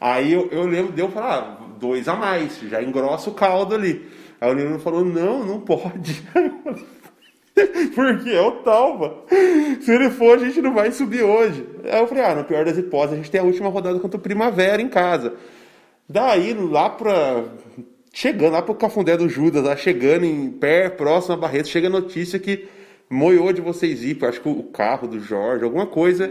Aí eu, eu lembro de eu falar, ah, dois a mais, já engrossa o caldo ali. Aí o Leonildo falou, não, não pode. Porque é o Talva. Se ele for, a gente não vai subir hoje. Aí eu falei, ah, no pior das hipóteses, a gente tem a última rodada contra o Primavera em casa. Daí, lá pra... Chegando lá pro Cafundé do Judas, lá chegando em pé, próximo a Barreto, chega a notícia que moiou de vocês ir, acho que o carro do Jorge, alguma coisa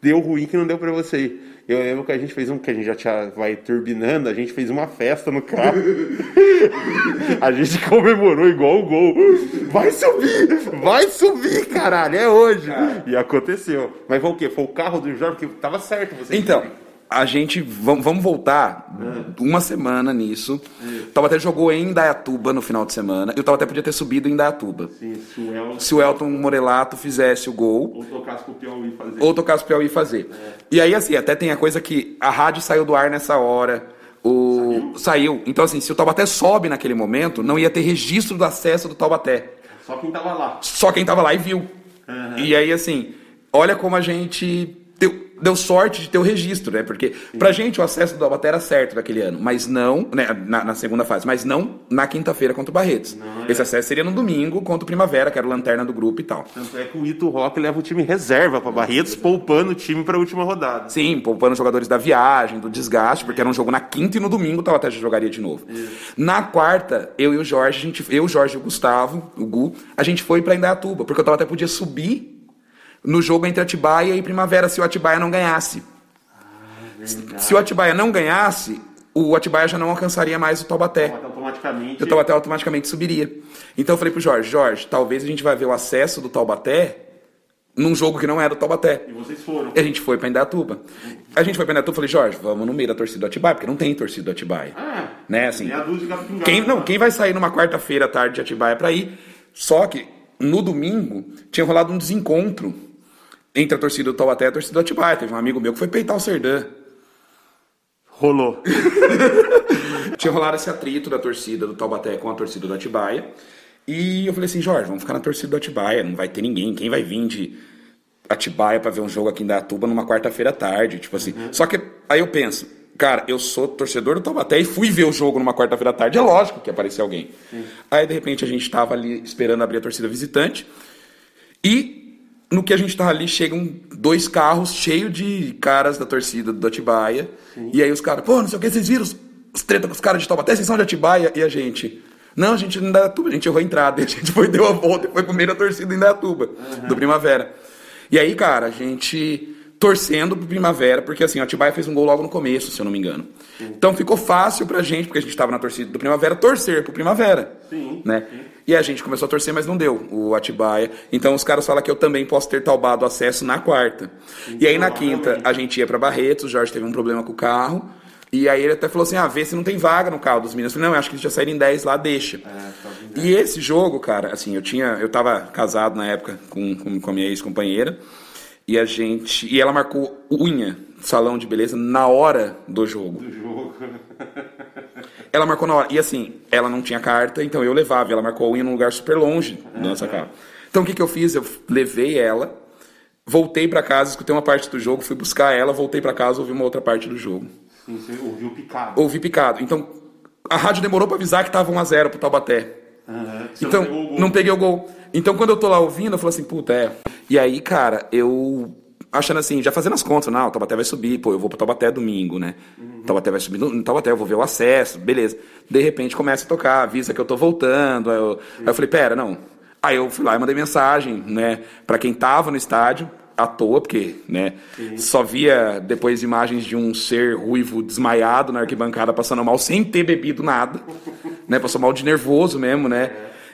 deu ruim que não deu para você ir. Eu lembro que a gente fez um, que a gente já tinha, vai turbinando, a gente fez uma festa no carro. a gente comemorou igual o gol. Vai subir! Vai subir, caralho, é hoje. E aconteceu. Mas foi o quê? Foi o carro do Jorge, porque tava certo você. Então, a gente. Vamos, vamos voltar uma semana nisso. O Taubaté jogou em Indaiatuba no final de semana. E o Taubaté podia ter subido em Indaiatuba. Sim, se o El... Se o Elton Morelato fizesse o gol. Ou tocasse pro Piauí fazer. Ou tocasse pro Piauí fazer. E aí, assim, até tem a coisa que a rádio saiu do ar nessa hora. O... Saiu? Então, assim, se o Taubaté sobe naquele momento, não ia ter registro do acesso do Taubaté. Só quem tava lá. Só quem tava lá e viu. E aí, assim, olha como a gente deu, deu sorte de ter o registro, né? Porque pra gente o acesso do Taubaté era certo naquele ano, mas não, né, na, na segunda fase, mas não na quinta-feira contra o Barretos. é. Esse acesso seria no domingo contra o Primavera, que era o lanterna do grupo e tal. Tanto é que o Ito Rock leva o time reserva pra Barretos, poupando o time pra última rodada. Sim, poupando os jogadores da viagem, do desgaste, porque era um jogo na quinta e no domingo o Taubaté já jogaria de novo. Na quarta, eu e o Jorge, a gente, eu, o Jorge e o Gustavo, o Gu, a gente foi pra Indaiatuba, porque o Taubaté podia subir no jogo entre Atibaia e Primavera se o Atibaia não ganhasse. Se o Atibaia não ganhasse, o Atibaia já não alcançaria mais o Taubaté. Automaticamente. O Taubaté automaticamente subiria. Então eu falei pro Jorge, Jorge, talvez a gente vai ver o acesso do Taubaté num jogo que não era do Taubaté. E vocês foram. E a gente foi pra Indaiatuba. A gente foi pra Indaiatuba e falei, Jorge, vamos no meio da torcida do Atibaia, porque não tem torcida do Atibaia. Ah, né, assim. Quem, não, né? quem vai sair numa quarta-feira à tarde de Atibaia pra ir? Só que no domingo tinha rolado um desencontro entre a torcida do Taubaté e a torcida do Atibaia. Teve um amigo meu que foi peitar o Serdã. Rolou. Tinha rolado esse atrito da torcida do Taubaté com a torcida do Atibaia. E eu falei assim, Jorge, vamos ficar na torcida do Atibaia, não vai ter ninguém. Quem vai vir de Atibaia pra ver um jogo aqui em Datuba numa quarta-feira à tarde? Tipo assim. Só que aí eu penso, cara, eu sou torcedor do Taubaté e fui ver o jogo numa quarta-feira à tarde. É lógico que ia aparecer alguém. Aí de repente a gente tava ali esperando abrir a torcida visitante. E no que a gente tava ali, chegam dois carros cheios de caras da torcida do Atibaia. E aí os caras, pô, não sei o que, vocês viram os, os treta com os caras de Taubaté, vocês são de Atibaia? E a gente, não, a gente não Indaiatuba, a gente errou a entrada. E a gente foi, deu a volta e foi pro meio da torcida em Indaiatuba, do Primavera. E aí, cara, a gente torcendo pro Primavera, porque assim, o Atibaia fez um gol logo no começo, se eu não me engano. Então ficou fácil pra gente, porque a gente tava na torcida do Primavera, torcer pro Primavera. Sim, Né? E a gente começou a torcer, mas não deu o Atibaia. Então os caras falam que eu também posso ter talbado acesso na quarta. e aí na quinta a gente ia pra Barretos, o Jorge teve um problema com o carro. E aí ele até falou assim: ah, vê se não tem vaga no carro dos meninos. Eu falei, não, eu acho que eles já saíram em 10 lá, deixa. e esse jogo, cara, assim, eu tinha. Eu tava casado na época com, com, com a minha ex-companheira. E a gente. E ela marcou unha, salão de beleza, na hora do jogo. Do jogo. Ela marcou na hora. E assim, ela não tinha carta, então eu levava. Ela marcou a unha num lugar super longe da nossa casa. Então o que, que eu fiz? Eu levei ela, voltei pra casa, escutei uma parte do jogo, fui buscar ela, voltei pra casa, ouvi uma outra parte do jogo. Sim, você ouviu picado. Ouvi picado. Então a rádio demorou pra avisar que tava 1x0 pro Taubaté. Então, não gol. não peguei o gol. Então, quando eu tô lá ouvindo, eu falo assim, puta, é. E aí, cara, eu. Achando assim, já fazendo as contas, não, o Taubaté vai subir, pô, eu vou pro Taubaté domingo, né? Uhum. O Taubaté vai subir no, Taubaté, eu vou ver o acesso, beleza. De repente começa a tocar, avisa que eu tô voltando. Aí eu, aí eu falei, pera, não. Aí eu fui lá e mandei mensagem, né, pra quem tava no estádio, à toa, porque, né, só via depois imagens de um ser ruivo desmaiado na arquibancada, passando mal, sem ter bebido nada, né, passou mal de nervoso mesmo, né.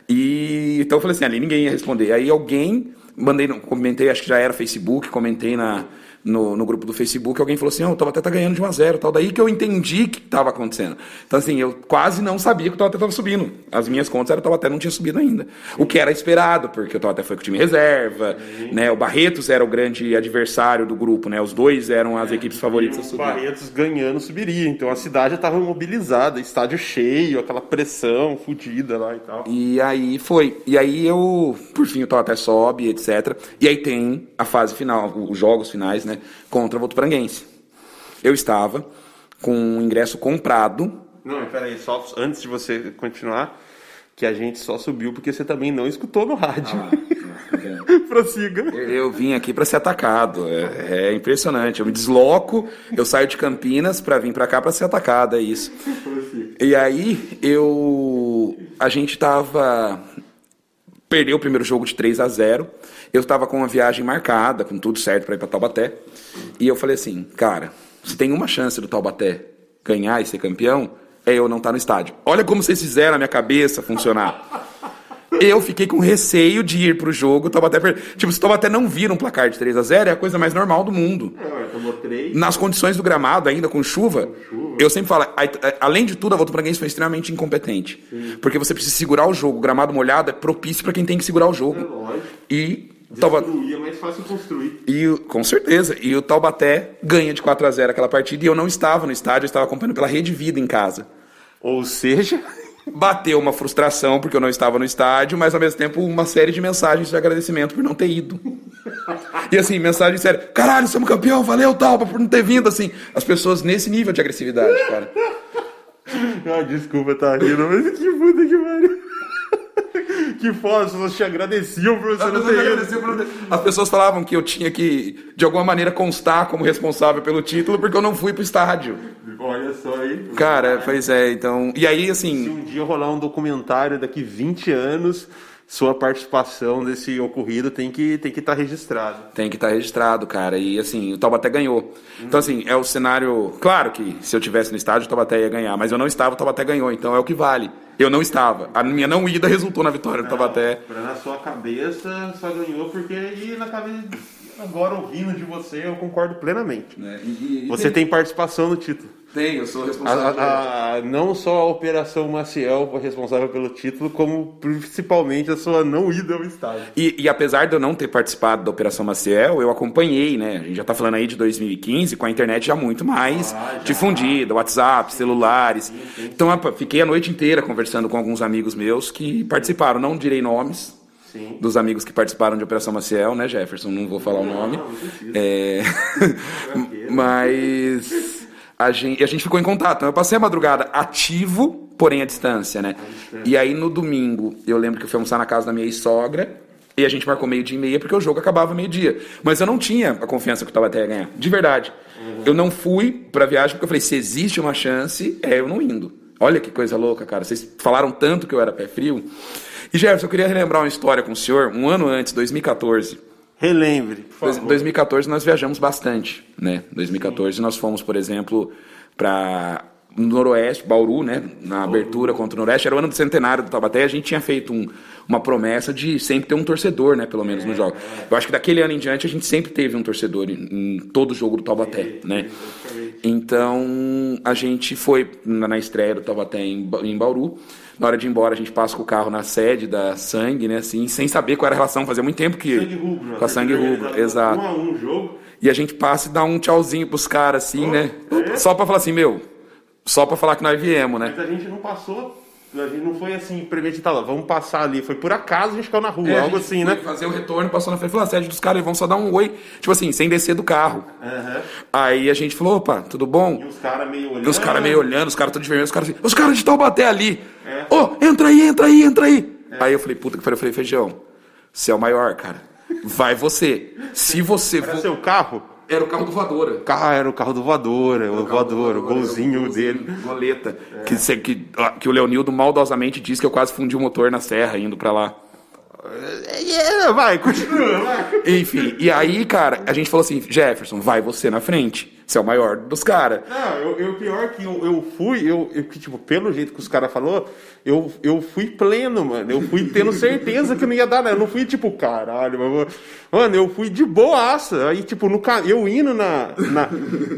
E então eu falei assim, ali ninguém ia responder. Aí alguém, mandei, comentei, acho que já era Facebook, comentei na, no, no grupo do Facebook, alguém falou assim, oh, o Taubaté tá ganhando de 1 a 0 tal. Daí que eu entendi o que estava acontecendo. Então assim, eu quase não sabia que o Taubaté estava subindo. As minhas contas eram que o Taubaté não tinha subido ainda. O que era esperado, porque o Taubaté foi com o time reserva, né? O Barretos era o grande adversário do grupo, né? Os dois eram as equipes favoritas a E o subir. Barretos ganhando subiria. Então a cidade já tava mobilizada, estádio cheio, aquela pressão fodida lá e tal. E aí foi. E aí eu, por fim, o Taubaté sobe, etc. E aí tem a fase final, os jogos finais, né? Contra o Votuporanguense. Eu estava com o ingresso comprado. Não, peraí, só antes de você continuar, que a gente só subiu porque você também não escutou no rádio. Prossiga. Eu, eu vim aqui para ser atacado. É, é impressionante. Eu me desloco, eu saio de Campinas para vir para cá para ser atacado, é isso. E aí eu a gente tava perdeu o primeiro jogo de 3 a 0. Eu estava com uma viagem marcada, com tudo certo para ir para Taubaté. E eu falei assim, cara, se tem uma chance do Taubaté ganhar e ser campeão, é eu não estar no estádio. Olha como vocês fizeram a minha cabeça funcionar. Eu fiquei com receio de ir pro jogo. O Taubaté per... Tipo, se o Taubaté não vira um placar de 3 a 0 é a coisa mais normal do mundo. É, tomou três. Nas condições do gramado, ainda com chuva, chuva. eu sempre falo, a- além de tudo, a Volta Bragança foi extremamente incompetente. Porque você precisa segurar o jogo. O gramado molhado é propício para quem tem que segurar o jogo. É lógico. E Taubaté. É mais fácil construir. E com certeza. E o Taubaté ganha de 4 a 0 aquela partida e eu não estava no estádio, eu estava acompanhando pela Rede Vida em casa. Ou seja, Bateu uma frustração porque eu não estava no estádio, mas ao mesmo tempo uma série de mensagens de agradecimento por não ter ido. E assim, mensagem séria: caralho, somos campeão, valeu, Tauba, por não ter vindo. Assim, as pessoas nesse nível de agressividade, cara. Ah, desculpa, tá rindo, mas que puta que pariu. Que foda, as pessoas te agradeciam por você não ter ido. As pessoas falavam que eu tinha que, de alguma maneira, constar como responsável pelo título porque eu não fui pro estádio. Olha só aí. Cara, pois é, então. E aí, Se assim. um dia rolar um documentário daqui 20 anos, sua participação desse ocorrido tem que tem que estar registrado. Tem que estar registrado, cara. E assim, o Taubaté ganhou. Então, assim, é o cenário. Claro que se eu tivesse no estádio, o Taubaté ia ganhar, mas eu não estava, o Taubaté ganhou. Então é o que vale. Eu não estava. A minha não ida resultou na vitória do Taubaté. Na sua cabeça só ganhou porque e na cabeça agora ouvindo de você eu concordo plenamente. Né? E- e- Você tem participação no título. Tem, eu sou A- responsável. a- a- não só a Operação Maciel foi responsável pelo título, como principalmente a sua não ida ao estádio. E, e apesar de eu não ter participado da Operação Maciel, eu acompanhei, né? A gente já tá falando aí de 2015, com a internet já muito mais Ah, já. difundida, WhatsApp, celulares. Então eu fiquei a noite inteira conversando com alguns amigos meus que participaram, não direi nomes. Sim. Dos amigos que participaram de Operação Maciel, né, Jefferson? Não vou falar o nome. não. É... Mas a gente, a gente ficou em contato. Eu passei a madrugada ativo, porém à distância, né? E aí no domingo, eu lembro que eu fui almoçar na casa da minha ex-sogra. E a gente marcou meio-dia e meia porque o jogo acabava meio-dia. Mas eu não tinha a confiança que o Taubaté ia ganhar. De verdade. Eu não fui pra viagem porque eu falei: se existe uma chance, é eu não indo. Olha que coisa louca, cara. Vocês falaram tanto que eu era pé frio. E Jefferson, eu queria relembrar uma história com o senhor. Um ano antes, 2014. Relembre, por favor. 2014 nós viajamos bastante, né? 2014 nós fomos, por exemplo, para Noroeste, Bauru, né? Na abertura contra o Noroeste. Era o ano do centenário do Taubaté. A gente tinha feito um- uma promessa de sempre ter um torcedor, né? Pelo menos no jogo. Eu acho que daquele ano em diante a gente sempre teve um torcedor em, em todo jogo do Taubaté, né? Então a gente foi na, na estreia do Taubaté em, em Bauru. Na hora de ir embora, a gente passa com o carro na sede da Sangue, né? Assim, sem saber qual era a relação. Fazia muito tempo que. Sangue rubro. Com a Sangue Rubro, exato. Um a um jogo. E a gente passa e dá um tchauzinho pros caras, assim, né? é? Só pra falar assim, meu, só pra falar que nós viemos, né? Mas a gente não passou. A gente não foi assim, premeditado. Vamos passar ali. Foi por acaso a gente caiu na rua. É, algo assim, né? Fazer o retorno, passou na frente, falou, a sede dos caras, eles vão só dar um oi, tipo assim, sem descer do carro. Aham. Aí a gente falou, opa, tudo bom? E os caras meio olhando. E os caras meio olhando, os caras todos vermelhos, os caras assim, os caras de Taubaté ali. É. Ô, entra aí, entra aí, entra aí. Aí eu falei, puta que pariu, eu falei, feijão, você é o maior, cara. Vai você. Se você for... seu carro? Era o carro do voadora. Ah, era o carro do voadora, o voador, o golzinho dele. Goleta. Que, cê- que, ó, que o Leonildo maldosamente disse que eu quase fundi o motor na serra indo pra lá. É, vai, continua, vai. Enfim, e aí, cara, a gente falou assim: Jefferson, vai você na frente. Você é o maior dos caras. Não, eu, eu pior que eu, eu fui, eu, eu que, tipo, pelo jeito que os caras falou, eu, eu fui pleno, mano. Eu fui tendo certeza que não ia dar, né? Eu não fui tipo, caralho, mas vou- mano, eu fui de boaça. Aí, tipo, no, ca- eu indo na, na,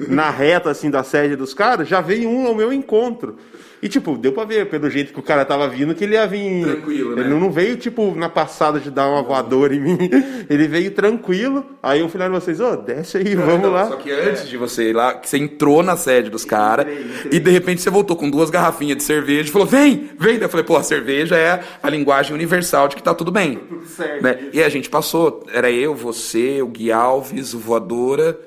na reta, assim, da sede dos caras, já veio um ao meu encontro. E, tipo, deu pra ver, pelo jeito que o cara tava vindo, que ele ia vir. Tranquilo, né? Ele não veio, tipo, na passada de dar uma voadora em mim. Ele veio tranquilo. Aí eu falei pra vocês, ô, desce aí, vamos Então, lá. Só que antes de você lá, que você entrou na sede dos caras e de repente você voltou com duas garrafinhas de cerveja e falou: vem, vem. Daí eu falei: pô, a cerveja é a linguagem universal de que tá tudo bem. certo. Né? E a gente passou, era eu, você, o Gui Alves, o Voadora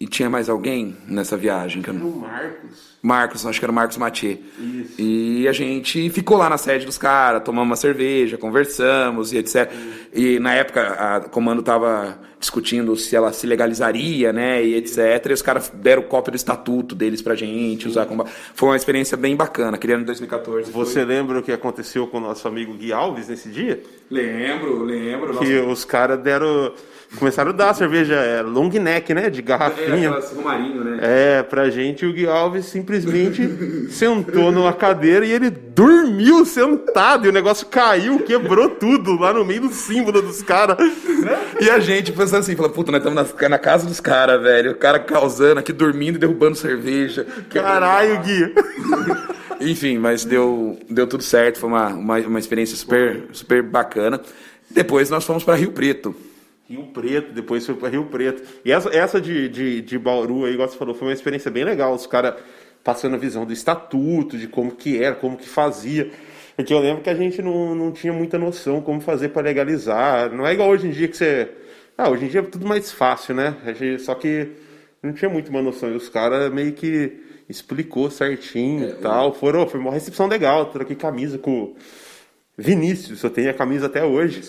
e tinha mais alguém nessa viagem que eu. O Marcos. Marcos, acho que era o Marcos Mathieu. Isso. E a gente ficou lá na sede dos caras, tomamos uma cerveja, conversamos e etc. E na época a comando tava discutindo se ela se legalizaria, né, e etc. E os caras deram cópia do estatuto deles pra gente usar como... Foi uma experiência bem bacana, aquele ano de 2014. foi- Você lembra o que aconteceu com o nosso amigo Gui Alves nesse dia? Lembro, lembro. Que os caras deram. Começaram a dar a cerveja é, long neck, né? De É, garrafinha. Romarinho, né? É, pra gente o Gui Alves simplesmente sentou numa cadeira e ele dormiu sentado e o negócio caiu, quebrou tudo lá no meio do símbolo dos caras. E a gente pensando assim, falando, puta, nós estamos na, na, casa dos caras, velho. O cara causando aqui, dormindo e derrubando cerveja. Caralho, Gui. Enfim, mas deu, deu tudo certo, foi uma, uma, uma experiência super, super bacana. Depois nós fomos para Rio Preto. Rio Preto, depois foi para Rio Preto. E essa, essa de, de, de Bauru aí, igual você falou, foi uma experiência bem legal. Os caras passando a visão do estatuto, de como que era, como que fazia. Porque eu lembro que a gente não, não tinha muita noção como fazer para legalizar. Não é igual hoje em dia que você. Ah, hoje em dia é tudo mais fácil, né? Só que não tinha muito uma noção. E os caras meio que explicou certinho é, e tal. Foram, foi uma recepção legal. Troquei camisa com Vinícius, eu tenho a camisa até hoje.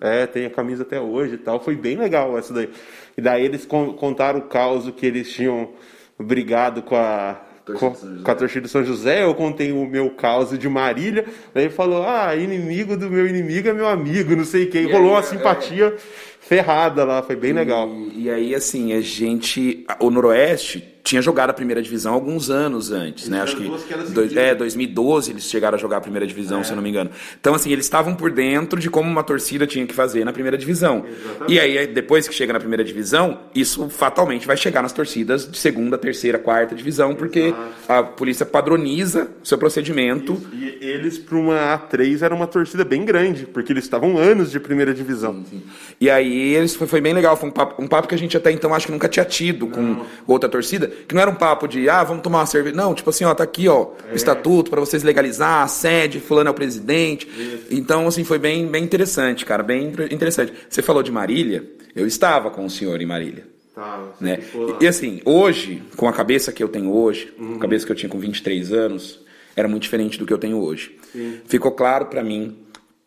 É, tenho a camisa até hoje e tal. Foi bem legal essa daí. E daí eles contaram o caos que eles tinham brigado com a com, com, a torcida de São José, eu contei o meu caos de Marília, daí falou, ah, inimigo do meu inimigo é meu amigo, não sei quem. Rolou aí, uma é, simpatia é... ferrada lá, foi bem e, legal. E aí, assim, a gente. O Noroeste tinha jogado a primeira divisão alguns anos antes, né? Acho que, que é 2012 eles chegaram a jogar a primeira divisão, é. se eu não me engano. Então assim, eles estavam por dentro de como uma torcida tinha que fazer na primeira divisão. Exatamente. E aí depois que chega na primeira divisão, isso fatalmente vai chegar nas torcidas de segunda, terceira, quarta divisão, porque Exato. a polícia padroniza o seu procedimento. Isso. E eles para uma A3 era uma torcida bem grande, porque eles estavam anos de primeira divisão. Sim, sim. E aí eles foi, foi, bem legal, foi um papo, um papo que a gente até então acho que nunca tinha tido não. com outra torcida que não era um papo de, ah, vamos tomar uma cerveja. Não, tipo assim, ó, tá aqui, ó, é. o estatuto para vocês legalizar, a sede, fulano é o presidente. Isso. Então, assim, foi bem, bem interessante, cara, bem interessante. Você falou de Marília, eu estava com o senhor em Marília. Tá, né? E assim, hoje, com a cabeça que eu tenho hoje, uhum. a cabeça que eu tinha com 23 anos, era muito diferente do que eu tenho hoje. Sim. Ficou claro para mim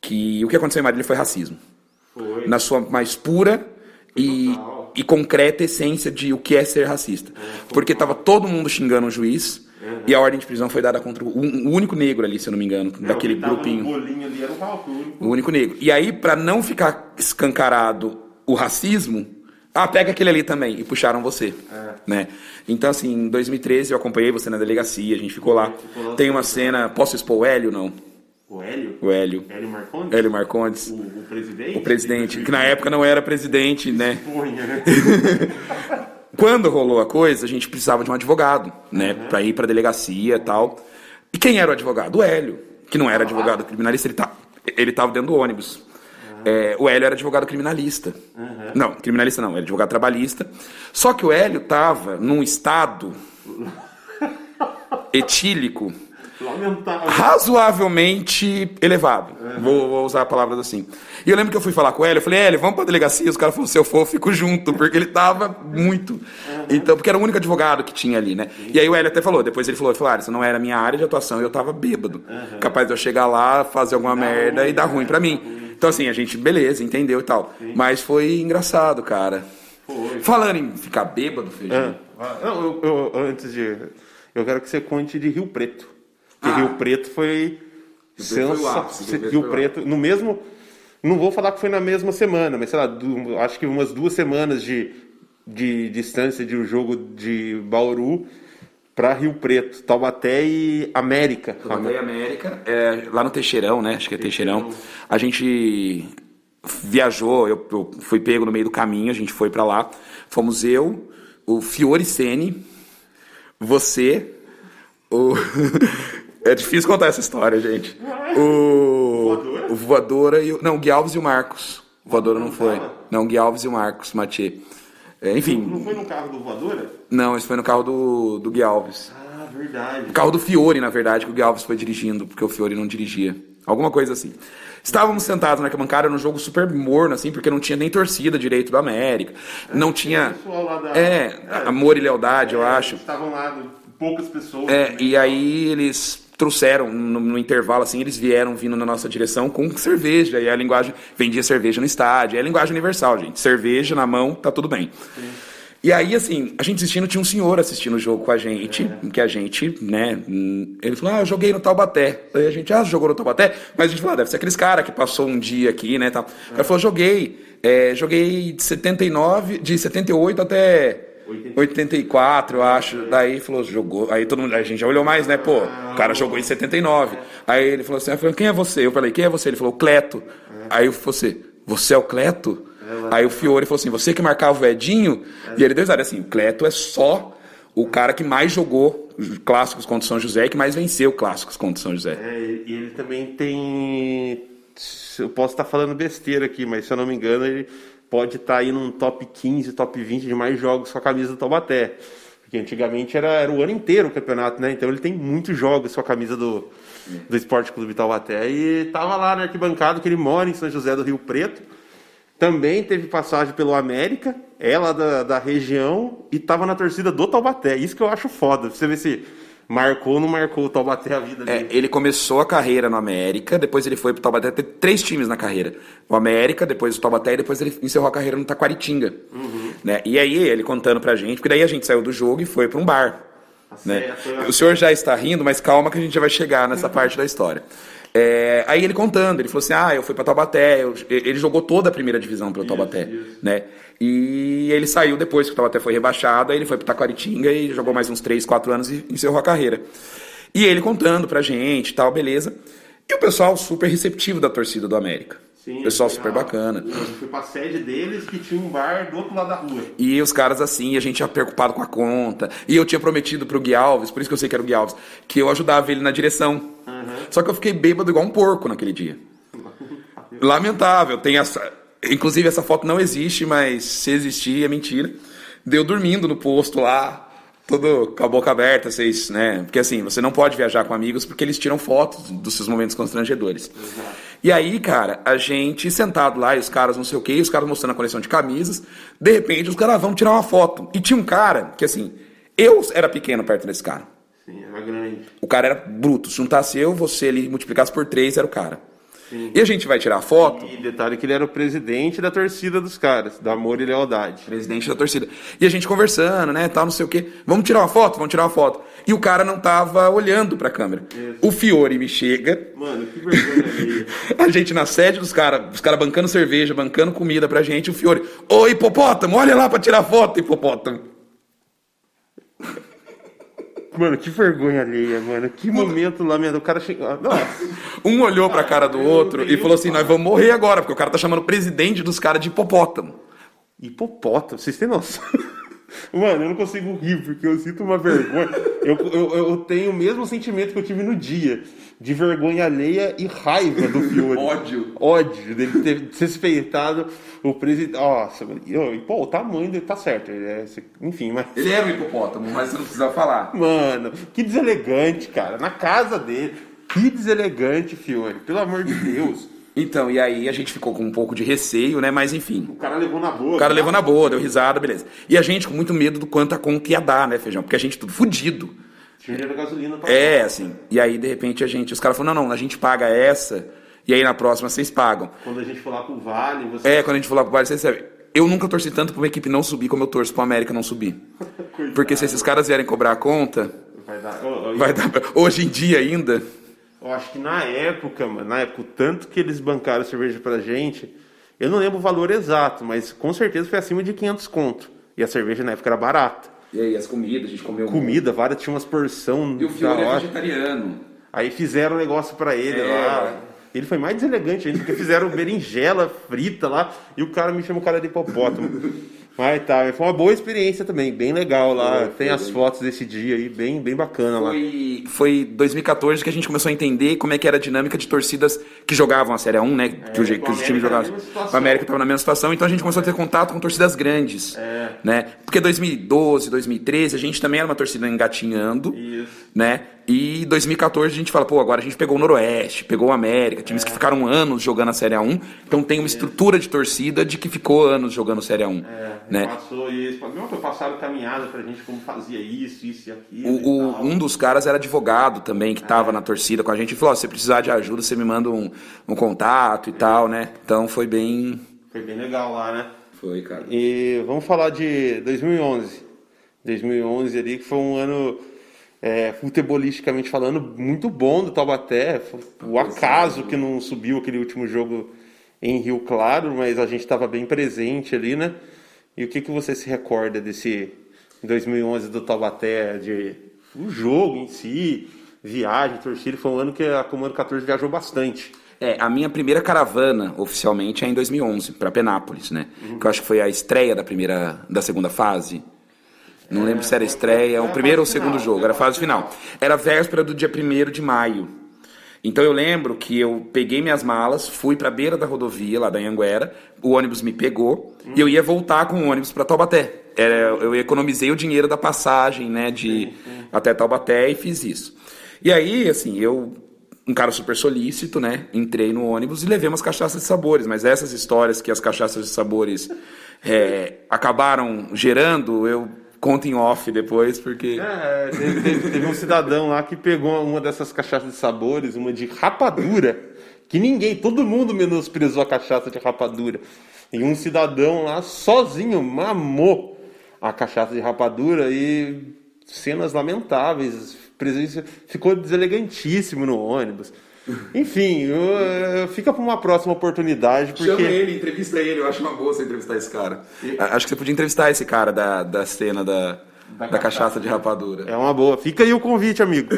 que o que aconteceu em Marília foi racismo. Foi. Na sua mais pura e Total e concreta essência de o que é ser racista. Porque estava todo mundo xingando o juiz. Uhum. E a ordem de prisão foi dada contra o, o único negro ali, se eu não me engano, não, daquele grupinho. Ali era o, único. o único negro. E aí, para não ficar escancarado o racismo, ah, pega aquele ali também. E puxaram você. É. Né? Então, assim, em 2013 eu acompanhei você na delegacia, a gente ficou lá. Ficou Tem uma cena. Posso expor o Hélio não? O Hélio? O Hélio. Hélio Marcondes? Hélio Marcondes. O, o presidente? O presidente, que na época não era presidente, né? Quando rolou a coisa, a gente precisava de um advogado, né? Uhum. Pra ir pra delegacia e tal. E quem era o advogado? O Hélio, que não era ah. advogado criminalista, ele, tá, ele tava dentro do ônibus. Uhum. É, o Hélio era advogado criminalista. Uhum. Não, criminalista não, era advogado trabalhista. Só que o Hélio tava num estado etílico Lamentável. razoavelmente elevado. Uhum. Vou, vou, usar palavras assim. E eu lembro que eu fui falar com ele, eu falei, ele, vamos pra delegacia? Os caras falaram, se eu for, eu fico junto, porque ele tava muito. Então, porque era o único advogado que tinha ali, né? E aí o Hélio até falou, depois ele falou, ele falou, ah, isso não era a minha área de atuação, e eu tava bêbado. Capaz de eu chegar lá, fazer alguma dá merda ruim, e dar ruim para mim. Então, assim, a gente, beleza, entendeu e tal. Sim. Mas foi engraçado, cara. Foi. Falando em ficar bêbado, Feijão. Ah. Não, eu, eu, antes de. Eu quero que você conte de Rio Preto. Porque ah. Rio Preto foi sensacional. Rio Preto, no mesmo. Não vou falar que foi na mesma semana, mas sei lá, acho que umas duas semanas de, de distância de um jogo de Bauru para Rio Preto, Taubaté e América. Taubaté e América, é, lá no Teixeirão, né? Acho que é Teixeirão. Teixeirão. A gente viajou, eu, eu, fui pego no meio do caminho, a gente foi para lá. Fomos eu, o Fiore Sene, você, o É difícil contar essa história, gente. O, Voadora? o Voadora e o. Não, o Gui Alves e o Marcos. O Voadora não foi. Não, o Gui Alves e o Marcos Mathieu. É, enfim. Não, não, foi no carro do Voadora? Não, esse foi no carro do, do Gui Alves. Ah, verdade. O carro do Fiore, na verdade, que o Gui Alves foi dirigindo, porque o Fiore não dirigia. Alguma coisa assim. Estávamos sentados na arquibancada num jogo super morno, assim, porque não tinha nem torcida direito do América. Não tinha. Da... É, amor e lealdade, é, eu acho. Estavam lá poucas pessoas. É, e aí eles trouxeram no, no, intervalo assim, eles vieram vindo na nossa direção com cerveja e a linguagem vendia cerveja no estádio, é a linguagem universal, gente. Cerveja na mão, tá tudo bem. Sim. E aí, assim, a gente assistindo, tinha um senhor assistindo o jogo com a gente, é. que a gente, né, ele falou, ah, eu joguei no Taubaté. Aí a gente, ah, jogou no Taubaté? Mas a gente falou, ah, deve ser aqueles cara que passou um dia aqui, né, tal. É. Ele falou, joguei, é, joguei de 79, de 78 até 84, eu acho. Daí falou, jogou. Aí todo mundo, a gente já olhou mais, né? Pô, o cara jogou em 79. Aí ele falou assim: eu falei, quem é você? Eu falei, quem é você? Ele falou, Cleto. Aí eu falei, você é o Cleto? Aí o Fiore falou assim: você que marcava o Edinho? E ele deu risada assim: o Cleto é só o cara que mais jogou clássicos contra o São José e que mais venceu clássicos contra o São José. É, e ele também tem. Eu posso estar falando besteira aqui, mas se eu não me engano, ele pode estar aí num top 15, top 20 de mais jogos com a camisa do Taubaté. Porque antigamente era, era o ano inteiro o campeonato, né? Então ele tem muitos jogos com a camisa do, do Esporte Clube Taubaté. E tava lá na arquibancada, que ele mora em São José do Rio Preto. Também teve passagem pelo América, ela da, da região, e tava na torcida do Taubaté. Isso que eu acho foda. Você vê se marcou ou não marcou o Taubaté a vida dele. É, ele começou a carreira no América, depois ele foi pro Taubaté, teve três times na carreira. O América, depois o Taubaté e depois ele encerrou a carreira no Taquaritinga. Uhum. Né? E aí ele contando pra gente, porque daí a gente saiu do jogo e foi para um bar. Tá né? O senhor já está rindo, mas calma que a gente já vai chegar nessa parte da história. É, aí ele contando, ele falou assim: ah, eu fui para Taubaté, eu, ele jogou toda a primeira divisão pelo Taubaté, isso. né? E ele saiu depois que o Taubaté foi rebaixado, aí ele foi para Taquaritinga e jogou mais uns 3, 4 anos e encerrou a carreira. E ele contando pra gente tal, beleza. E o pessoal super receptivo da torcida do América. Sim, pessoal super bacana. Eu fui pra sede deles que tinha um bar do outro lado da rua. E os caras assim, a gente ia preocupado com a conta. E eu tinha prometido pro Gui Alves, por isso que eu sei que era o Gui Alves, que eu ajudava ele na direção. Uhum. Só que eu fiquei bêbado igual um porco naquele dia. Lamentável. Tem essa. Inclusive, essa foto não existe, mas se existir, é mentira. Deu dormindo no posto lá, todo com a boca aberta, vocês, né? Porque assim, você não pode viajar com amigos porque eles tiram fotos dos seus momentos constrangedores. Exato. E aí, cara, a gente sentado lá e os caras não sei o que, os caras mostrando a coleção de camisas, de repente os caras vão tirar uma foto. E tinha um cara que assim, eu era pequeno perto desse cara. Sim, era grande. O cara era bruto. Se juntasse eu, você ali multiplicasse por três, era o cara. Sim. E a gente vai tirar foto. E detalhe que ele era o presidente da torcida dos caras, da Amor e Lealdade. Presidente da torcida. E a gente conversando, né, tal, não sei o quê. Vamos tirar uma foto? Vamos tirar uma foto. E o cara não tava olhando pra câmera. Isso. O Fiore me chega. Mano, que vergonha A gente na sede dos caras, os caras bancando cerveja, bancando comida pra gente. O Fiore, ô hipopótamo, olha lá pra tirar foto, hipopótamo. Mano, que vergonha alheia, mano. Que momento lá, O cara chegou. Nossa. Um olhou pra cara do outro e falou assim: Nós vamos morrer agora, porque o cara tá chamando o presidente dos caras de hipopótamo. Hipopótamo? Vocês têm noção? Mano, eu não consigo rir porque eu sinto uma vergonha. Eu, eu, eu tenho o mesmo sentimento que eu tive no dia de vergonha alheia e raiva do Fiore. Ódio. Ódio dele ter desrespeitado o presidente. Nossa, e, pô, o tamanho dele tá certo. Ele é, enfim, mas. Ele era um hipopótamo, mas você não precisa falar. Mano, que deselegante, cara. Na casa dele. Que deselegante, Fiore. Pelo amor de Deus. Então, e aí a gente ficou com um pouco de receio, né? Mas enfim. O cara levou na boa. O cara né? levou na boa, deu risada, beleza. E a gente com muito medo do quanto a conta ia dar, né, Feijão? Porque a gente tudo fudido. Dinheiro da gasolina tá É, assim. E aí, de repente, a gente. Os caras falaram, não, não, a gente paga essa, e aí na próxima vocês pagam. Quando a gente for lá pro Vale, você. É, quando a gente for lá pro Vale, você recebe. Eu nunca torci tanto pra uma equipe não subir como eu torço pro América não subir. Porque se esses caras vierem cobrar a conta. Vai dar. Oh, vai dar. Hoje em dia ainda. Eu acho que na época, mano, na época, o tanto que eles bancaram cerveja pra gente, eu não lembro o valor exato, mas com certeza foi acima de 500 conto. E a cerveja na época era barata. E aí, as comidas, a gente comeu. Comida, muito. várias, tinha umas porção. E o Fiore é vegetariano. Aí fizeram um negócio para ele é. lá. Ele foi mais deselegante ainda, porque fizeram berinjela frita lá, e o cara me chama o cara de hipopótamo. Mas tá, foi uma boa experiência também, bem legal lá. Foi, Tem as fotos desse dia aí, bem, bem bacana foi, lá. Foi 2014 que a gente começou a entender como é que era a dinâmica de torcidas que jogavam a Série 1, né? É, que, o, que os times jogavam. O América estava na mesma situação, então a gente começou a ter contato com torcidas grandes. É. Né? Porque 2012, 2013, a gente também era uma torcida engatinhando. Isso. Né? E 2014 a gente fala, pô, agora a gente pegou o Noroeste, pegou o América, times é. que ficaram anos jogando a Série A1, então tem uma estrutura de torcida de que ficou anos jogando a Série A1. É, né? Passou isso, não passaram caminhada pra gente como fazia isso, isso e aquilo. O, o um dos caras era advogado também, que estava é. na torcida com a gente, e falou, oh, se precisar de ajuda, você me manda um, um contato e é. tal, né? Então foi bem... Foi bem legal lá, né? Foi, cara. E vamos falar de 2011. 2011 ali, que foi um ano é, futebolisticamente falando, muito bom do Taubaté. O acaso que não subiu aquele último jogo em Rio Claro, mas a gente estava bem presente ali, né? E o que, que você se recorda desse, em 2011 do Taubaté, de o jogo em si, viagem, torcida, foi um ano que a Comando 14 viajou bastante. É, a minha primeira caravana, oficialmente, é em 2011, para Penápolis, né? Uhum. Que eu acho que foi a estreia da primeira, da segunda fase. Não é, lembro se era estreia, o primeiro ou o segundo jogo, era a fase final. Era véspera do dia 1 de maio. Então eu lembro que eu peguei minhas malas, fui para a beira da rodovia, lá da Anhanguera, o ônibus me pegou e eu ia voltar com o ônibus para Taubaté. Eu economizei o dinheiro da passagem, né, de até Taubaté e fiz isso. E aí, assim, eu um cara super solícito, né? Entrei no ônibus e levei umas cachaças de sabores, mas essas histórias que as cachaças de sabores é, acabaram gerando, eu conta em off depois, porque. É, teve, teve, teve, um cidadão lá que pegou uma dessas cachaças de sabores, uma de rapadura, que ninguém, todo mundo menosprezou a cachaça de rapadura. E um cidadão lá sozinho mamou a cachaça de rapadura e cenas lamentáveis. Presença ficou deselegantíssimo no ônibus. Enfim, uh, fica para uma próxima oportunidade. Porque... Chama ele, entrevista ele, eu acho uma boa você entrevistar esse cara. E... Acho que você podia entrevistar esse cara da, da cena da, da, da cachaça de rapadura. É uma boa. Fica aí o convite, amigo.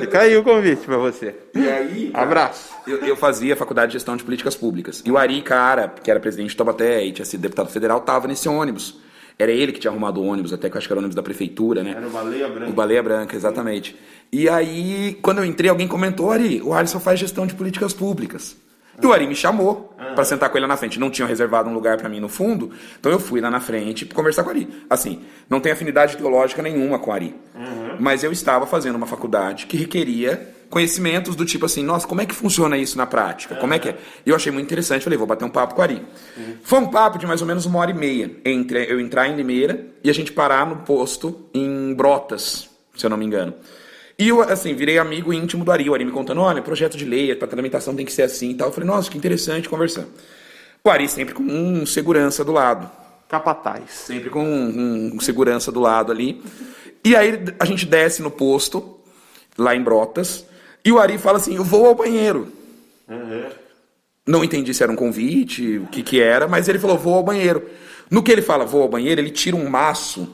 Fica aí o convite para você. E aí, cara, abraço. Eu, eu, fazia faculdade de gestão de políticas públicas. E o Ari, cara, que era presidente de Taubaté e tinha sido deputado federal, tava nesse ônibus. Era ele que tinha arrumado o ônibus, até que eu acho que era o ônibus da prefeitura, né? Era o Baleia Branca. O Baleia Branca, exatamente. E aí, quando eu entrei, alguém comentou, Ari, o só faz gestão de políticas públicas. E o Ari me chamou uhum. para sentar com ele na frente. Não tinham reservado um lugar para mim no fundo, então eu fui lá na frente conversar com o Ari. Assim, não tem afinidade teológica nenhuma com o Ari. Uhum. Mas eu estava fazendo uma faculdade que requeria conhecimentos do tipo assim, nossa, como é que funciona isso na prática? Como é que é? E eu achei muito interessante, falei, vou bater um papo com o Ari. Uhum. Foi um papo de mais ou menos uma hora e meia, entre eu entrar em Limeira e a gente parar no posto em Brotas, se eu não me engano. E eu, assim, virei amigo íntimo do Ari. O Ari me contando, olha, projeto de lei, a tramitação tem que ser assim e tal. Eu falei, nossa, que interessante conversar. O Ari sempre com um segurança do lado. Capataz. Sempre com um, um segurança do lado ali. E aí a gente desce no posto, lá em Brotas, e o Ari fala assim, eu vou ao banheiro. Uhum. Não entendi se era um convite, o que que era, mas ele falou, vou ao banheiro. No que ele fala, vou ao banheiro, ele tira um maço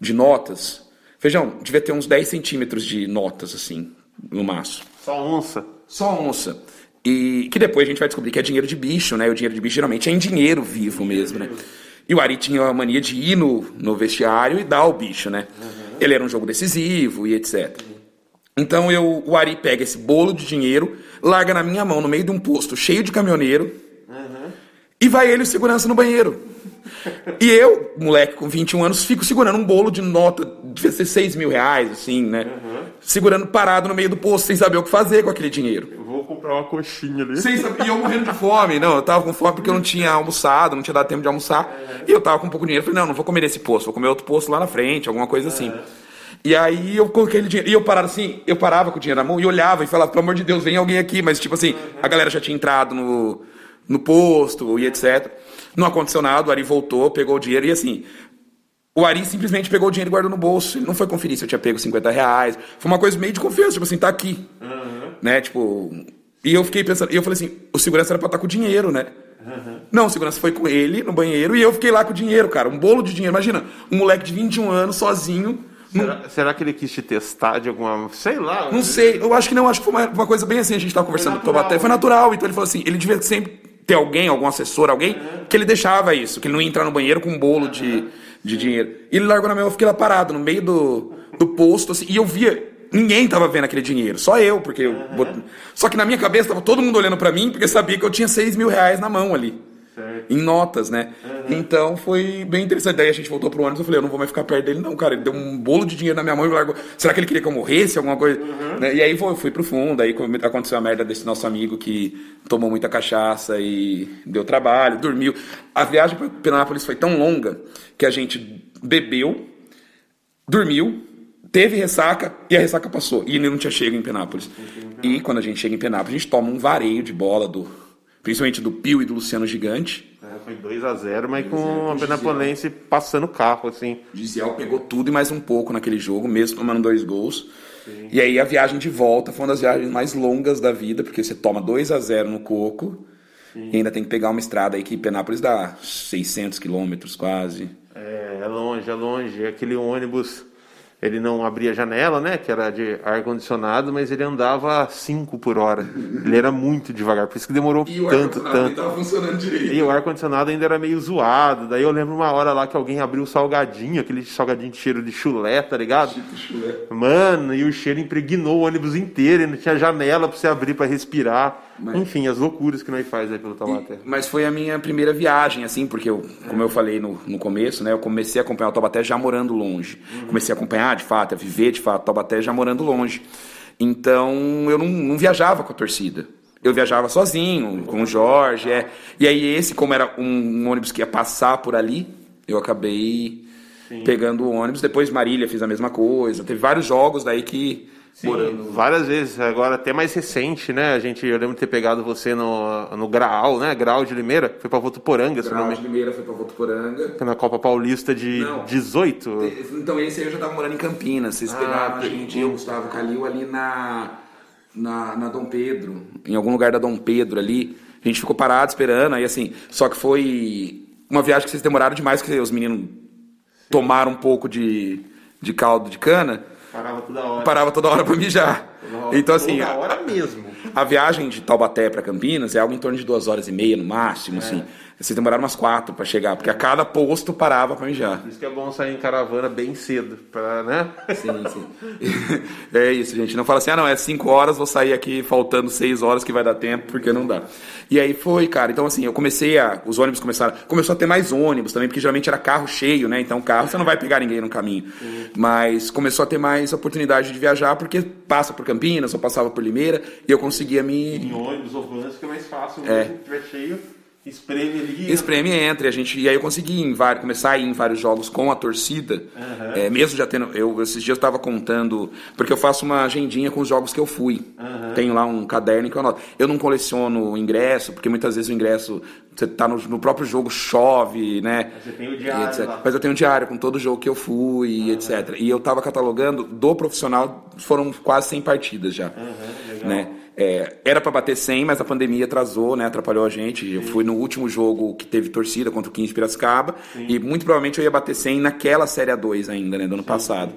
de notas Feijão, devia ter uns 10 centímetros de notas, assim, no maço. Só onça? Só onça. E que depois a gente vai descobrir que é dinheiro de bicho, né? O dinheiro de bicho geralmente é em dinheiro vivo mesmo, né? E o Ari tinha a mania de ir no, no vestiário e dar ao bicho, né? Uhum. Ele era um jogo decisivo e etc. Então eu, o Ari pega esse bolo de dinheiro, larga na minha mão, no meio de um posto cheio de caminhoneiro, uhum. e vai ele segurança no banheiro. E eu, moleque com 21 anos, fico segurando um bolo de nota, devia ser 6 mil reais, assim, né? Uhum. Segurando parado no meio do posto, sem saber o que fazer com aquele dinheiro. Eu vou comprar uma coxinha ali. Sem saber, e eu morrendo de fome. Não, eu tava com fome porque eu não tinha almoçado, não tinha dado tempo de almoçar. Uhum. E eu tava com pouco de dinheiro. Falei, não, não vou comer nesse posto, vou comer outro posto lá na frente, alguma coisa assim. E aí eu coloquei aquele dinheiro. E eu parava assim, eu parava com o dinheiro na mão e olhava e falava, pelo amor de Deus, vem alguém aqui. Mas, tipo assim, a galera já tinha entrado no, no posto e etc. Não aconteceu nada, o Ari voltou, pegou o dinheiro e assim. O Ari simplesmente pegou o dinheiro e guardou no bolso. Ele não foi conferir se eu tinha pego 50 reais. Foi uma coisa meio de confiança, tipo assim, tá aqui. Uhum. Né? Tipo. E eu fiquei pensando, e eu falei assim, o segurança era pra estar tá com o dinheiro, né? Uhum. Não, o segurança foi com ele no banheiro e eu fiquei lá com o dinheiro, cara. Um bolo de dinheiro. Imagina, um moleque de 21 anos, sozinho. Será, será, que ele quis te testar de alguma. Sei lá. Não sei, eu acho que não, acho que foi uma, uma coisa bem assim, a gente tava conversando com o Tobaté. Foi natural, então ele falou assim, ele devia sempre ter alguém, algum assessor, alguém, que ele deixava isso, que ele não ia entrar no banheiro com um bolo de, de dinheiro. E ele largou na minha mão, eu fiquei lá parado, no meio do, do posto, assim, e eu via, ninguém tava vendo aquele dinheiro, só eu, porque eu, Só que na minha cabeça tava todo mundo olhando para mim, porque sabia que eu tinha 6 mil reais na mão ali. Certo. Em notas, né? Uhum. Então foi bem interessante. Daí a gente voltou pro ônibus eu falei, eu não vou mais ficar perto dele, não, cara. Ele deu um bolo de dinheiro na minha mão e largou. Será que ele queria que eu morresse? Alguma coisa? Uhum. Né? E aí foi, fui pro fundo, aí aconteceu a merda desse nosso amigo que tomou muita cachaça e deu trabalho, dormiu. A viagem para Penápolis foi tão longa que a gente bebeu, dormiu, teve ressaca e a ressaca passou. E ele não tinha chego em Penápolis. E quando a gente chega em Penápolis, a gente toma um vareio de bola do principalmente do Pio e do Luciano Gigante. É, foi 2 a 0 mas com a Penapolense passando o carro, assim. Gisel pegou tudo e mais um pouco naquele jogo, mesmo tomando dois gols. Sim. E aí a viagem de volta foi uma das viagens mais longas da vida, porque você toma 2 a 0 no Coco Sim. e ainda tem que pegar uma estrada aí que Penápolis dá 600 quilômetros quase. É, é longe, é longe. Aquele ônibus ele não abria janela, né, que era de ar condicionado, mas ele andava a 5 por hora. Ele era muito devagar, por isso que demorou E tanto, ar-condicionado tanto. tava funcionando direito. E o ar condicionado ainda era meio zoado. Daí eu lembro uma hora lá que alguém abriu o salgadinho, aquele salgadinho de cheiro de chulé, tá ligado? Mano, e o cheiro impregnou o ônibus inteiro, e não tinha janela pra você abrir pra respirar. Mas- Enfim, as loucuras que nós faz aí pelo Taubaté. Mas foi a minha primeira viagem, assim, porque eu, como eu falei no, no começo, né? Eu comecei a acompanhar o Taubaté já morando longe. Comecei a acompanhar, de fato, a viver, de fato, o Taubaté já morando longe. Então, eu não, não viajava com a torcida. Eu viajava sozinho, com o Jorge, é. E aí esse, como era um, um ônibus que ia passar por ali, eu acabei pegando o ônibus. Depois Marília fez a mesma coisa. Teve vários jogos daí que... Morando. Várias vezes, agora até mais recente, né? A gente, eu lembro de ter pegado você no, no Graal, né? Graal de Limeira, foi pra Votuporanga, se não me Limeira foi pra Votuporanga. na Copa Paulista de Não. 18. Então esse aí eu já tava morando em Campinas. Vocês Ah, pegaram a gente, eu, Gustavo Calil, ali na, na, na Dom Pedro. Em algum lugar da Dom Pedro ali. A gente ficou parado esperando. Aí assim, só que foi uma viagem que vocês demoraram demais, que os meninos tomaram um pouco de, de caldo de cana. Parava toda hora. Parava toda hora pra mijar. Hora. Então assim, Toda a, hora mesmo. a viagem de Taubaté para Campinas é algo em torno de duas horas e meia no máximo, assim. Vocês demoraram umas quatro para chegar, porque a cada posto parava para mijar. Por isso que é bom sair em caravana bem cedo, pra, né? Sim, sim. É isso, gente. Não fala assim, ah, não, é 5 horas, vou sair aqui faltando 6 horas que vai dar tempo, porque não dá. E aí foi, cara. Então, assim, eu comecei a. Os ônibus começaram. Começou a ter mais ônibus também, porque geralmente era carro cheio, né? Então, carro você não vai pegar ninguém no caminho. Mas começou a ter mais oportunidade de viajar, porque passa por Campinas, ou passava por Limeira, e eu conseguia me. Em ônibus ou vans fica mais fácil. É. Se tiver cheio, espreme ali. Espreme entre a gente e aí eu consegui vários, começar a ir em vários jogos com a torcida. É, mesmo já tendo eu esses dias eu estava contando porque eu faço uma agendinha com os jogos que eu fui. Tenho lá um caderno que eu anoto. Eu não coleciono ingresso porque muitas vezes o ingresso você tá no, no próprio jogo chove né? Você tem o diário mas eu tenho um diário com todo jogo que eu fui e etc e eu estava catalogando do profissional foram quase 100 partidas já. Né é, era para bater 100, mas a pandemia atrasou, né? Atrapalhou a gente. Eu fui no último jogo que teve torcida contra o 15 de Piracicaba e muito provavelmente eu ia bater 100 naquela Série A2 ainda, né? Do ano passado.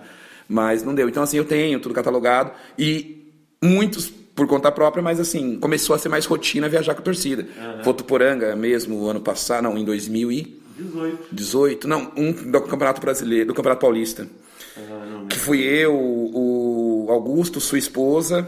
Mas não deu. Então, assim, eu tenho tudo catalogado e muitos por conta própria, mas assim, começou a ser mais rotina viajar com a torcida. Votuporanga mesmo, ano passado, não, em 2018, 18. não, um do Campeonato Brasileiro, do Campeonato Paulista. Que fui eu, o Augusto, sua esposa,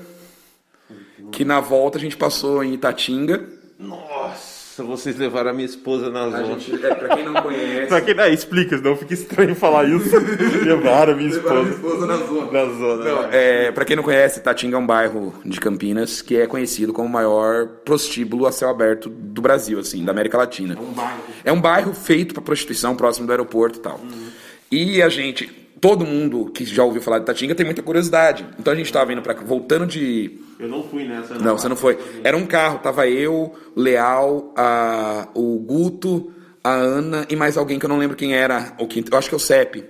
que na volta a gente passou em Itatinga. Nossa, vocês levaram a minha esposa na A zona. gente, é, pra quem não conhece, Pra quem não explica, senão fica estranho falar isso. levaram a minha esposa. esposa na zona. Na zona. Não, né? é, pra quem não conhece, Tatinga é um bairro de Campinas que é conhecido como o maior prostíbulo a céu aberto do Brasil, assim, da América Latina. um bairro. É um bairro feito para prostituição, próximo do aeroporto e tal. E a gente, todo mundo que já ouviu falar de Tatinga tem muita curiosidade. Então a gente tava indo para voltando de Eu não fui nessa. não, você não foi. Era um carro, tava eu, Leal, a, o Guto, a Ana e mais alguém que eu não lembro quem era. O quinto, eu acho que é o CEP.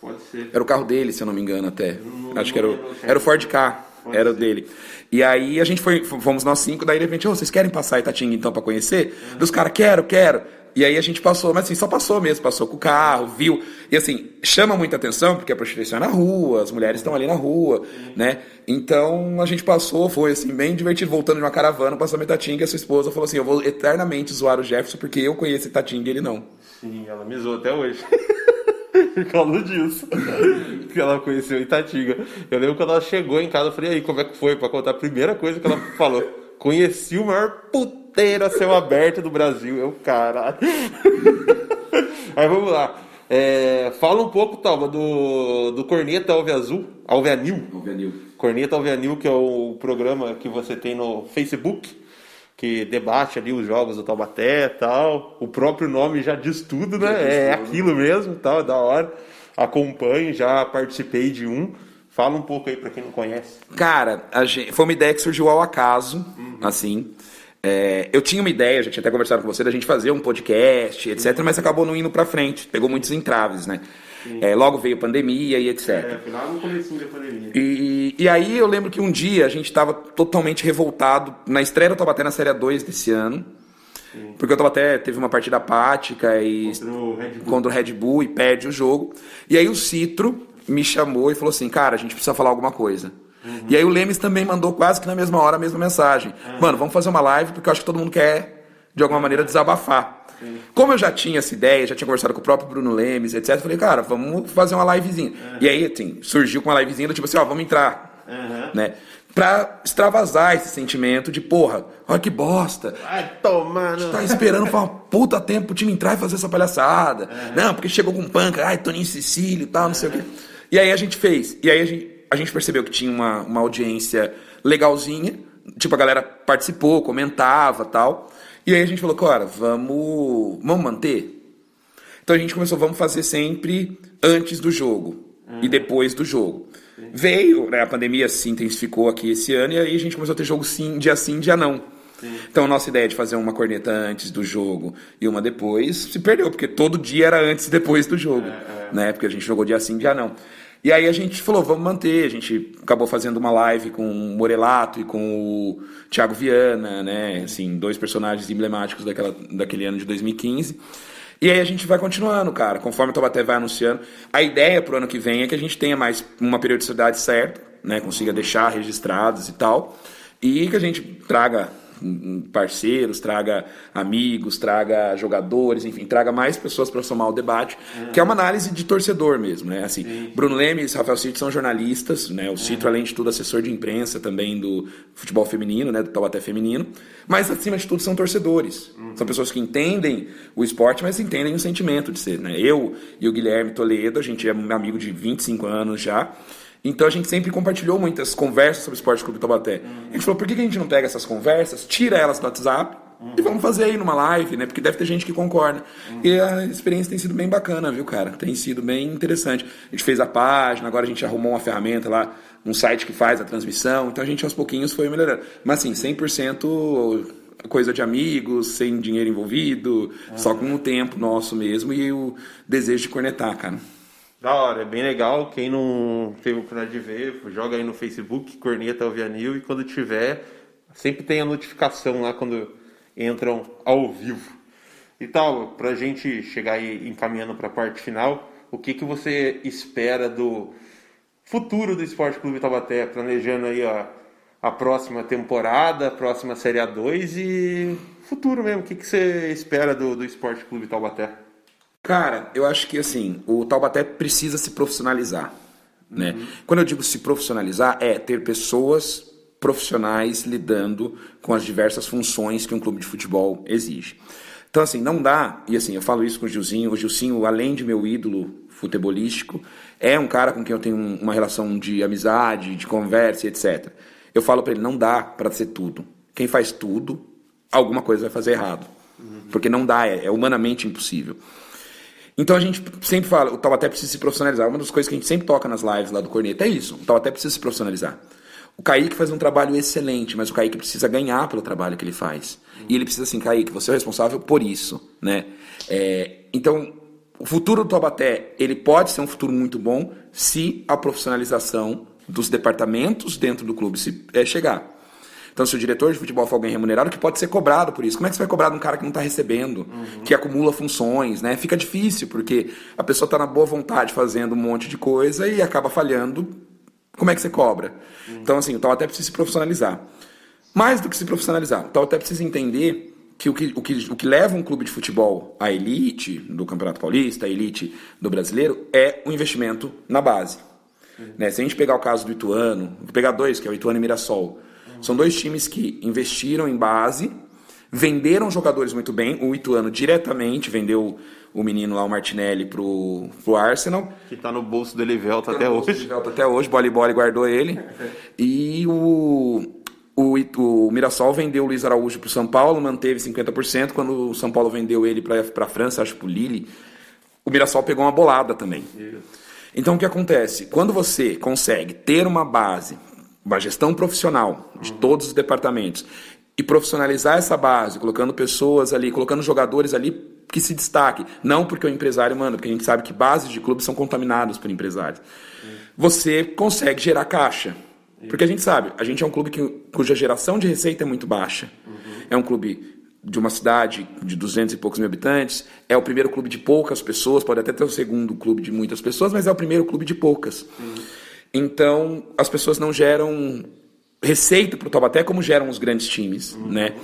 Pode ser. Era o carro dele, se eu não me engano, até. não- acho que era o, não era o Ford K. Pode Era o dele. E aí a gente foi, fomos nós cinco, daí de repente, ô, vocês querem passar Itatinga então pra conhecer? Dos caras, quero, quero. E aí a gente passou, mas assim, só passou mesmo, passou com o carro, viu. E assim, chama muita atenção, porque a prostituição é na rua, as mulheres estão ali na rua, né? Então a gente passou, foi assim, bem divertido, voltando de uma caravana, passamos Itatinga, e a sua esposa falou assim, eu vou eternamente zoar o Jefferson, porque eu conheço Itatinga e ele não. Sim, ela me zoou até hoje. Por causa disso. que ela conheceu Itatiga. Eu lembro quando ela chegou em casa, eu falei, aí, como é que foi? Pra contar a primeira coisa que ela falou. Conheci o maior puteiro a céu aberto do Brasil. Eu, caralho. Aí vamos lá. É, fala um pouco, Talma, do, do Corneta Alve Azul, Alve Anil. Corneta Alve Anil, que é o programa que você tem no Facebook, que debate ali os jogos do Taubaté e tal. O próprio nome já diz tudo, né? é aquilo mesmo, tal, é da hora. Acompanhe, já participei de um. Fala um pouco aí pra quem não conhece. Cara, a gente- foi uma ideia que surgiu ao acaso, Uhum. assim. É, eu tinha uma ideia, já tinha até conversado com você, da gente fazer um podcast, etc., mas acabou não indo pra frente. Pegou muitos entraves, né? É, logo veio pandemia e etc. É, afinal, no comecinho da pandemia. E, e aí eu lembro que um dia a gente estava totalmente revoltado na estreia do Taubaté na Série 2 desse ano. Porque o Taubaté teve uma partida apática e Contra o contra o Red Bull e perde o jogo. E aí o Citro me chamou e falou assim, cara, a gente precisa falar alguma coisa. E aí o Lemes também mandou quase que na mesma hora a mesma mensagem. Mano, vamos fazer uma live porque eu acho que todo mundo quer, de alguma maneira, desabafar. Como eu já tinha essa ideia, já tinha conversado com o próprio Bruno Lemes, etc., eu falei, cara, vamos fazer uma livezinha. E aí, assim, surgiu com uma livezinha do tipo assim, ó, vamos entrar. Né? Pra extravasar esse sentimento de, porra, olha que bosta. Vai tomar, não. Tá esperando pra uma puta tempo o time entrar e fazer essa palhaçada. Não, porque chegou com panca, ai, Toninho Cecílio e tal, não sei o quê. E aí a gente fez. E aí a gente, a gente percebeu que tinha uma, uma audiência legalzinha. Tipo, a galera participou, comentava tal. E aí a gente falou, cara, vamos, vamos manter? Então a gente começou, vamos fazer sempre antes do jogo e depois do jogo. Veio, né, a pandemia se intensificou aqui esse ano e aí a gente começou a ter jogo sim, dia sim, dia não. Então a nossa ideia de fazer uma corneta antes do jogo e uma depois se perdeu, porque todo dia era antes e depois do jogo, né? Porque a gente jogou dia sim, dia não. E aí a gente falou, vamos manter. A gente acabou fazendo uma live com o Morelato e com o Thiago Viana, né? Assim, dois personagens emblemáticos daquela, daquele ano de 2015. E aí a gente vai continuando, cara, conforme o Taubaté vai anunciando. A ideia pro ano que vem é que a gente tenha mais uma periodicidade certa, né? Consiga deixar registrados e tal. E que a gente traga parceiros, traga amigos, traga jogadores, enfim, traga mais pessoas para somar o debate, que é uma análise de torcedor mesmo, né? Assim, Bruno Lemes, Rafael Cito são jornalistas, né? O Citro, além de tudo, assessor de imprensa também do futebol feminino, né? Do Taubaté feminino, mas acima de tudo são torcedores. São pessoas que entendem o esporte, mas entendem o sentimento de ser, né? Eu e o Guilherme Toledo, a gente é amigo de 25 anos já. Então a gente sempre compartilhou muitas conversas sobre o Esporte Clube Taubaté. A gente falou, por que a gente não pega essas conversas, tira elas do WhatsApp e vamos fazer aí numa live, né? Porque deve ter gente que concorda. E a experiência tem sido bem bacana, viu, cara? Tem sido bem interessante. A gente fez a página, agora a gente arrumou uma ferramenta lá, um site que faz a transmissão. Então a gente aos pouquinhos foi melhorando. Mas assim, 100% coisa de amigos, sem dinheiro envolvido, só com o tempo nosso mesmo e o desejo de cornetar, cara. Da hora, é bem legal. Quem não teve a oportunidade de ver, joga aí no Facebook, Corneta Alvianil, e quando tiver, sempre tem a notificação lá quando entram ao vivo. E tal, pra gente chegar aí encaminhando pra parte final, o que, que você espera do futuro do Esporte Clube Taubaté, planejando aí a, a próxima temporada, a próxima Série A2 e futuro mesmo, o que, que você espera do, do Esporte Clube Taubaté? Cara, eu acho que assim, o Taubaté precisa se profissionalizar. Né? Quando eu digo se profissionalizar, é ter pessoas profissionais lidando com as diversas funções que um clube de futebol exige. Então, assim, não dá, e assim, eu falo isso com o Gilzinho, o Gilzinho, além de meu ídolo futebolístico, é um cara com quem eu tenho um- uma relação de amizade, de conversa etc. Eu falo pra ele, não dá pra ser tudo. Quem faz tudo, alguma coisa vai fazer errado. Porque não dá, é, é humanamente impossível. Então a gente sempre fala, o Taubaté precisa se profissionalizar. Uma das coisas que a gente sempre toca nas lives lá do Corneta é isso. O Taubaté precisa se profissionalizar. O Kaique faz um trabalho excelente, mas o Kaique precisa ganhar pelo trabalho que ele faz. E ele precisa assim, Kaique, você é responsável por isso, né? É, então, o futuro do Taubaté, ele pode ser um futuro muito bom se a profissionalização dos departamentos dentro do clube se, é, chegar. Então, se o diretor de futebol for alguém remunerado, que pode ser cobrado por isso. Como é que você vai cobrar de um cara que não está recebendo, que acumula funções, né? Fica difícil, porque a pessoa está na boa vontade fazendo um monte de coisa e acaba falhando. Como é que você cobra? Então, assim, o tal até precisa se profissionalizar. Mais do que se profissionalizar, o tal até precisa entender que o que, o, que, o que leva um clube de futebol à elite do Campeonato Paulista, à elite do brasileiro, é o investimento na base. Né? Se a gente pegar o caso do Ituano, vou pegar dois, que é o Ituano e Mirassol. São dois times que investiram em base, venderam jogadores muito bem. O Ituano diretamente vendeu o menino lá, o Martinelli, pro, pro Arsenal. Que tá no bolso do Elivelto até hoje. Volta Até hoje, Boli Boli guardou ele. E o, o, o Mirassol vendeu o Luiz Araújo pro São Paulo, manteve 50%. Quando o São Paulo vendeu ele pra, pra França, acho pro Lille, o Mirassol pegou uma bolada também. Então o que acontece? Quando você consegue ter uma base, uma gestão profissional de todos os departamentos e profissionalizar essa base, colocando pessoas ali, colocando jogadores ali que se destaquem, não porque o empresário manda, porque a gente sabe que bases de clubes são contaminados por empresários. Você consegue gerar caixa. Porque a gente sabe, a gente é um clube que, cuja geração de receita é muito baixa. É um clube de uma cidade de 200 e poucos mil habitantes, é o primeiro clube de poucas pessoas, pode até ter o segundo clube de muitas pessoas, mas é o primeiro clube de poucas. Uhum. Então, as pessoas não geram receita para o Taubaté como geram os grandes times, uhum. né?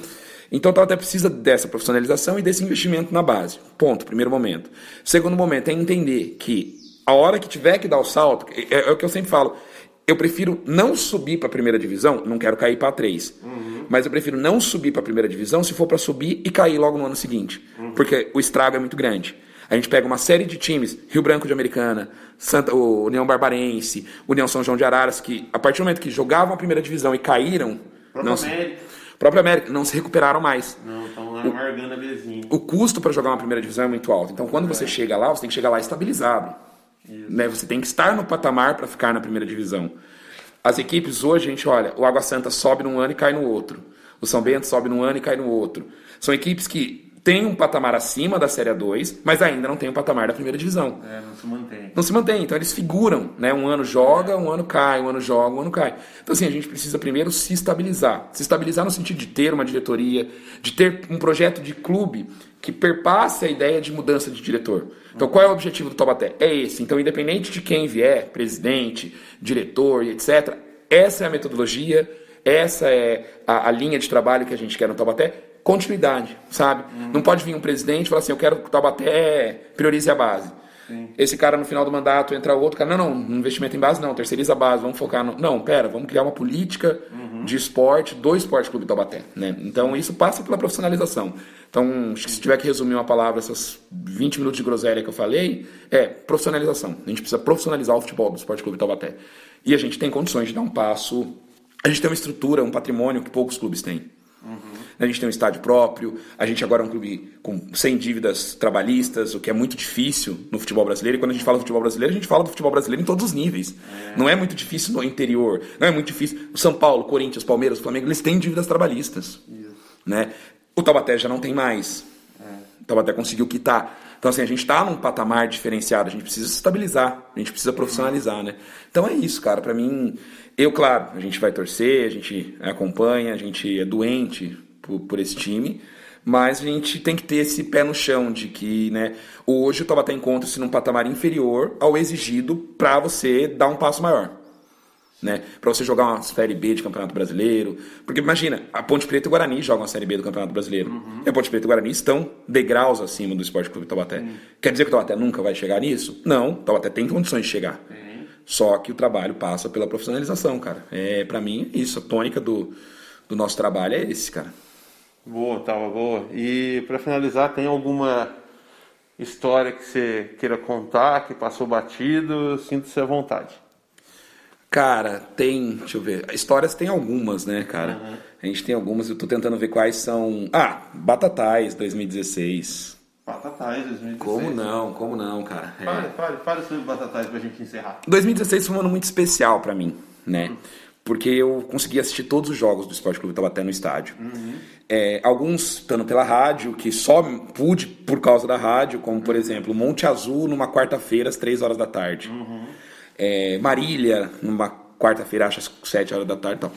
Então o Taubaté precisa dessa profissionalização e desse investimento na base. Ponto, primeiro momento. Segundo momento é entender que a hora que tiver que dar o salto, é, é o que eu sempre falo, eu prefiro não subir para a primeira divisão, não quero cair para a 3. Uhum. Mas eu prefiro não subir para a primeira divisão se for para subir e cair logo no ano seguinte. Uhum. Porque o estrago é muito grande. A gente pega uma série de times, Rio Branco de Americana, Santa, o União Barbarense, União São João de Araras, que a partir do momento que jogavam a primeira divisão e caíram. Próprio não América. Próprio América, não se recuperaram mais. Não, estão amargando a bezinha. O custo para jogar uma primeira divisão é muito alto. Então quando é. você chega lá, você tem que chegar lá estabilizado. Né? Você tem que estar no patamar para ficar na primeira divisão. As equipes hoje, a gente olha, o Água Santa sobe num ano e cai no outro. O São Bento sobe num ano e cai no outro. São equipes que têm um patamar acima da Série 2, mas ainda não tem um patamar da primeira divisão. É, não se mantém. Não se mantém, então eles figuram, né? Um ano joga, um ano cai, um ano joga, um ano cai. Então assim, a gente precisa primeiro se estabilizar. Se estabilizar no sentido de ter uma diretoria, de ter um projeto de clube que perpasse a ideia de mudança de diretor. Então, qual é o objetivo do Taubaté? É esse. Então, independente de quem vier, presidente, diretor e etc., essa é a metodologia, essa é a, a, linha de trabalho que a gente quer no Taubaté. Continuidade, sabe? Uhum. Não pode vir um presidente e falar assim: eu quero que o Taubaté priorize a base. Sim. Esse cara no final do mandato entra outro cara, não, não, investimento em base não, terceiriza a base, vamos focar no. Não, pera, vamos criar uma política uhum. de esporte do Esporte Clube Taubaté. Né? Então isso passa pela profissionalização. Então, se tiver que resumir uma palavra, essas 20 minutos de groselha que eu falei, é profissionalização. A gente precisa profissionalizar o futebol do Esporte Clube Taubaté. E a gente tem condições de dar um passo. A gente tem uma estrutura, um patrimônio que poucos clubes têm. Uhum. A gente tem um estádio próprio, a gente agora é um clube com, sem dívidas trabalhistas, o que é muito difícil no futebol brasileiro. E quando a gente fala do futebol brasileiro, a gente fala do futebol brasileiro em todos os níveis. É. Não é muito difícil no interior, não é muito difícil. O São Paulo, Corinthians, Palmeiras, Flamengo, eles têm dívidas trabalhistas. Isso. Né? O Taubaté já não tem mais. É. O Taubaté conseguiu quitar. Então, assim, a gente está num patamar diferenciado, a gente precisa se estabilizar, a gente precisa profissionalizar, né? Então é isso, cara. Para mim, eu, claro, a gente vai torcer, a gente acompanha, a gente é doente por, por esse time, mas a gente tem que ter esse pé no chão de que, né, hoje o Taubaté encontra-se num patamar inferior ao exigido para você dar um passo maior. Né, para você jogar uma Série B de Campeonato Brasileiro. Porque imagina, a Ponte Preta e o Guarani jogam a Série B do Campeonato Brasileiro. Uhum. E a Ponte Preta e o Guarani estão degraus acima do Esporte Clube Taubaté. Uhum. Quer dizer que o Taubaté nunca vai chegar nisso? Não, o Taubaté tem condições de chegar. Uhum. Só que o trabalho passa pela profissionalização, cara. É, para mim, é isso. A tônica do, do nosso trabalho é esse, cara. Boa, Tava, boa. E para finalizar, tem alguma história que você queira contar, que passou batido? Sinta-se à vontade. Cara, tem. Deixa eu ver. Histórias tem algumas, né, cara? Uhum. A gente tem algumas, eu tô tentando ver quais são. Ah, Batatais 2016. Batatais 2016. Como não, como não, cara? É. Fale, fale, fale sobre Batatais pra gente encerrar. 2016 foi um ano muito especial para mim, né? Uhum. Porque eu consegui assistir todos os jogos do Esporte Clube Taubaté no estádio. Uhum. É, alguns estando pela rádio, que só pude por causa da rádio, como por exemplo Monte Azul numa quarta-feira às 3 horas da tarde. Uhum. É, Marília numa quarta-feira, acho às 7 horas da tarde e tal.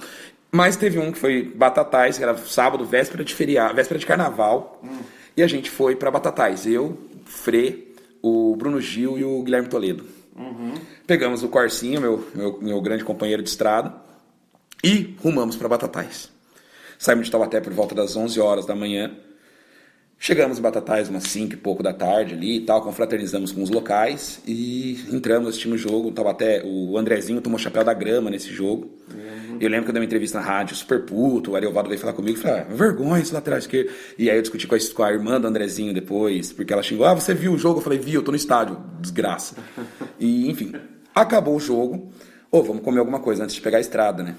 Mas teve um que foi Batatais, que era sábado, véspera de feriado, véspera de carnaval. Uhum. E a gente foi para Batatais. Eu, Frê, o Bruno Gil e o Guilherme Toledo. Uhum. Pegamos o Corsinho, meu, meu, meu grande companheiro de estrada e rumamos para Batatais. Saímos de Taubaté por volta das 11 horas da manhã. Chegamos em Batatais umas 5 e pouco da tarde ali e tal, confraternizamos com os locais e entramos, assistimos o jogo. O Taubaté, o Andrezinho tomou chapéu da grama nesse jogo. Uhum. Eu lembro que eu dei uma entrevista na rádio super puto, o Ariovaldo veio falar comigo e falou: ah, vergonha esse lateral esquerdo. E aí eu discuti com a, com a irmã do Andrezinho depois, porque ela xingou: ah, você viu o jogo? Eu falei: vi, eu tô no estádio, desgraça. e enfim, acabou o jogo. Ô, oh, vamos comer alguma coisa antes de pegar a estrada, né?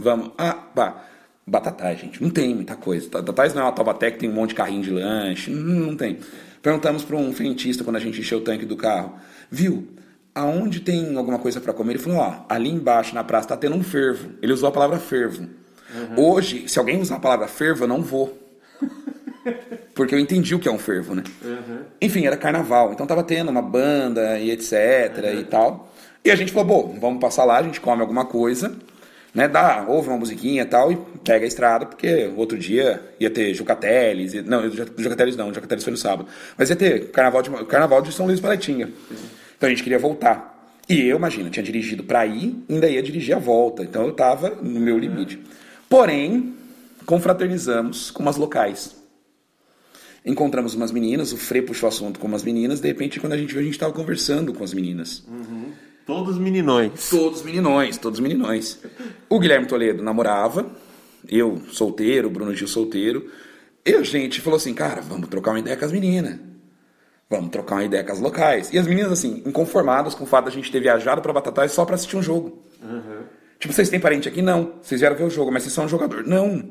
Vamos. Ah, pá. Batatais, gente. Não tem muita coisa. Batatais não é uma Taubaté que tem um monte de carrinho de lanche. Não, não tem. Perguntamos para um frentista quando a gente encheu o tanque do carro. Viu? Aonde tem alguma coisa para comer? Ele falou: ó, ali embaixo na praça tá tendo um fervo. Ele usou a palavra fervo. Uhum. Hoje, se alguém usar a palavra fervo, eu não vou. Porque eu entendi o que é um fervo, né? Uhum. Enfim, era carnaval. Então tava tendo uma banda e etc uhum. e tal. E a gente falou, bom, vamos passar lá, a gente come alguma coisa. Né, dá, ouve uma musiquinha e tal, e pega a estrada, porque outro dia ia ter Jucateles, não, Jucateles não, Jucateles foi no sábado, mas ia ter Carnaval de, Carnaval de São Luís Paletinha. Então a gente queria voltar. E eu, imagina, tinha dirigido para ir, ainda ia dirigir a volta, então eu tava no meu limite. Porém, confraternizamos com umas locais. Encontramos umas meninas, o Frei puxou assunto com umas meninas, de repente, quando a gente viu, a gente estava conversando com as meninas. Uhum. Todos meninões. Todos meninões, todos meninões. O Guilherme Toledo namorava, eu solteiro, Bruno Gil solteiro. E a gente falou assim, cara, vamos trocar uma ideia com as meninas. Vamos trocar uma ideia com as locais. E as meninas, assim, inconformadas com o fato de a gente ter viajado para Batatais só para assistir um jogo. Uhum. Tipo, vocês têm parente aqui? Não. Vocês vieram ver o jogo, mas vocês são um jogador. Não.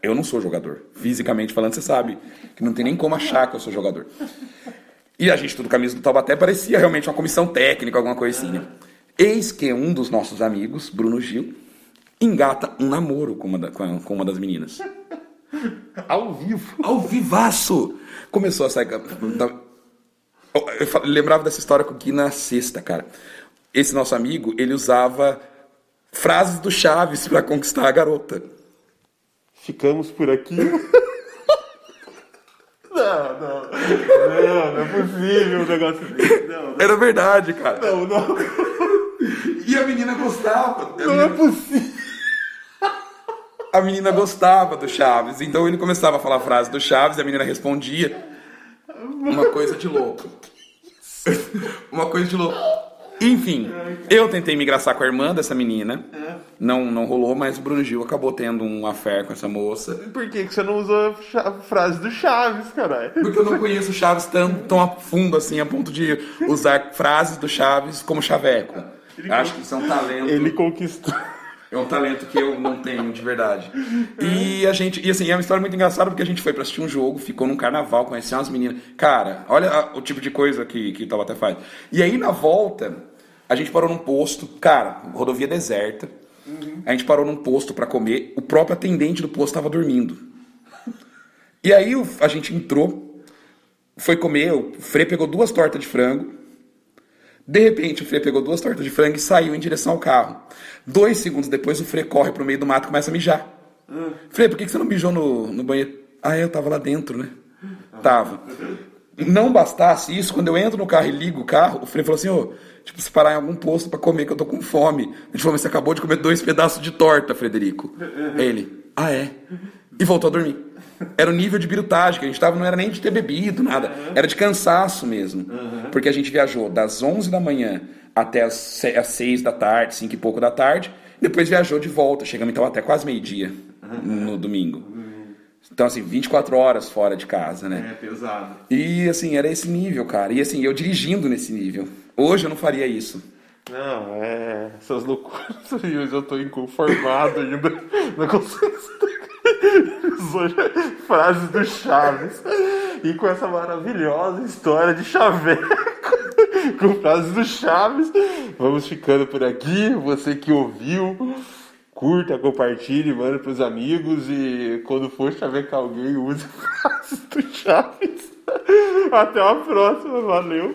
Eu não sou jogador. Fisicamente falando, você sabe que não tem nem como achar que eu sou jogador. E a gente, tudo camisa do Taubaté, parecia realmente uma comissão técnica, alguma coisa assim. Né? Eis que um dos nossos amigos, Bruno Gil, engata um namoro com uma, da, com uma das meninas. Ao vivo. Ao vivaço! Começou a sair. Eu lembrava dessa história com o Gui na sexta, cara. Esse nosso amigo, ele usava frases do Chaves para conquistar a garota. Ficamos por aqui. Não, não. Não, não é possível um negócio desse. Não, não. Era verdade, cara. Não, não. E a menina gostava. A não menina... é possível. A menina gostava do Chaves. Então ele começava a falar a frase do Chaves e a menina respondia. Uma coisa de louco. Uma coisa de louco. Enfim, eu tentei me engraçar com a irmã dessa menina. Não, não rolou, mas o Bruno Gil acabou tendo um affair com essa moça. Por que, que você não usou a frase do Chaves, caralho? Porque eu não conheço o Chaves tão, tão a fundo assim, a ponto de usar frases do Chaves como chaveco. Ele Acho que isso é um talento. Ele conquistou. É um talento que eu não tenho de verdade. E a gente, e assim, é uma história muito engraçada porque a gente foi para assistir um jogo, ficou num carnaval, conheceu umas meninas. Cara, olha o tipo de coisa que, que o Taubaté faz. E aí na volta, a gente parou num posto, cara, rodovia deserta. Uhum. A gente parou num posto para comer, o próprio atendente do posto estava dormindo. E aí a gente entrou, foi comer, o Frei pegou duas tortas de frango. De repente, o Frei pegou duas tortas de frango e saiu em direção ao carro. Dois segundos depois, o Frei corre pro meio do mato e começa a mijar. Uhum. Frei, por que você não mijou no, no banheiro? Ah, eu tava lá dentro, né? Tava. Não bastasse isso, quando eu entro no carro e ligo o carro, o Frei falou assim: ô. Oh, Tipo, se parar em algum posto para comer, que eu tô com fome. A gente falou, mas você acabou de comer dois pedaços de torta, Frederico. Ele, ah, é? E voltou a dormir. Era o nível de birutagem que a gente tava, não era nem de ter bebido, nada. Era de cansaço mesmo. Porque a gente viajou das 11 da manhã até as 6 da tarde, 5 e pouco da tarde. Depois viajou de volta. Chegamos então até quase meio-dia no domingo. Então, assim, 24 horas fora de casa, né? É pesado. E, assim, era esse nível, cara. E, assim, eu dirigindo nesse nível. Hoje eu não faria isso. Não, é. Essas loucuras. Hoje eu tô inconformado ainda. Não consigo. Frases do Chaves. E com essa maravilhosa história de chaveco. com frases do Chaves. Vamos ficando por aqui. Você que ouviu curta, compartilhe, manda pros amigos e quando for chavecar alguém, use frases do Chaves. Até a próxima, valeu!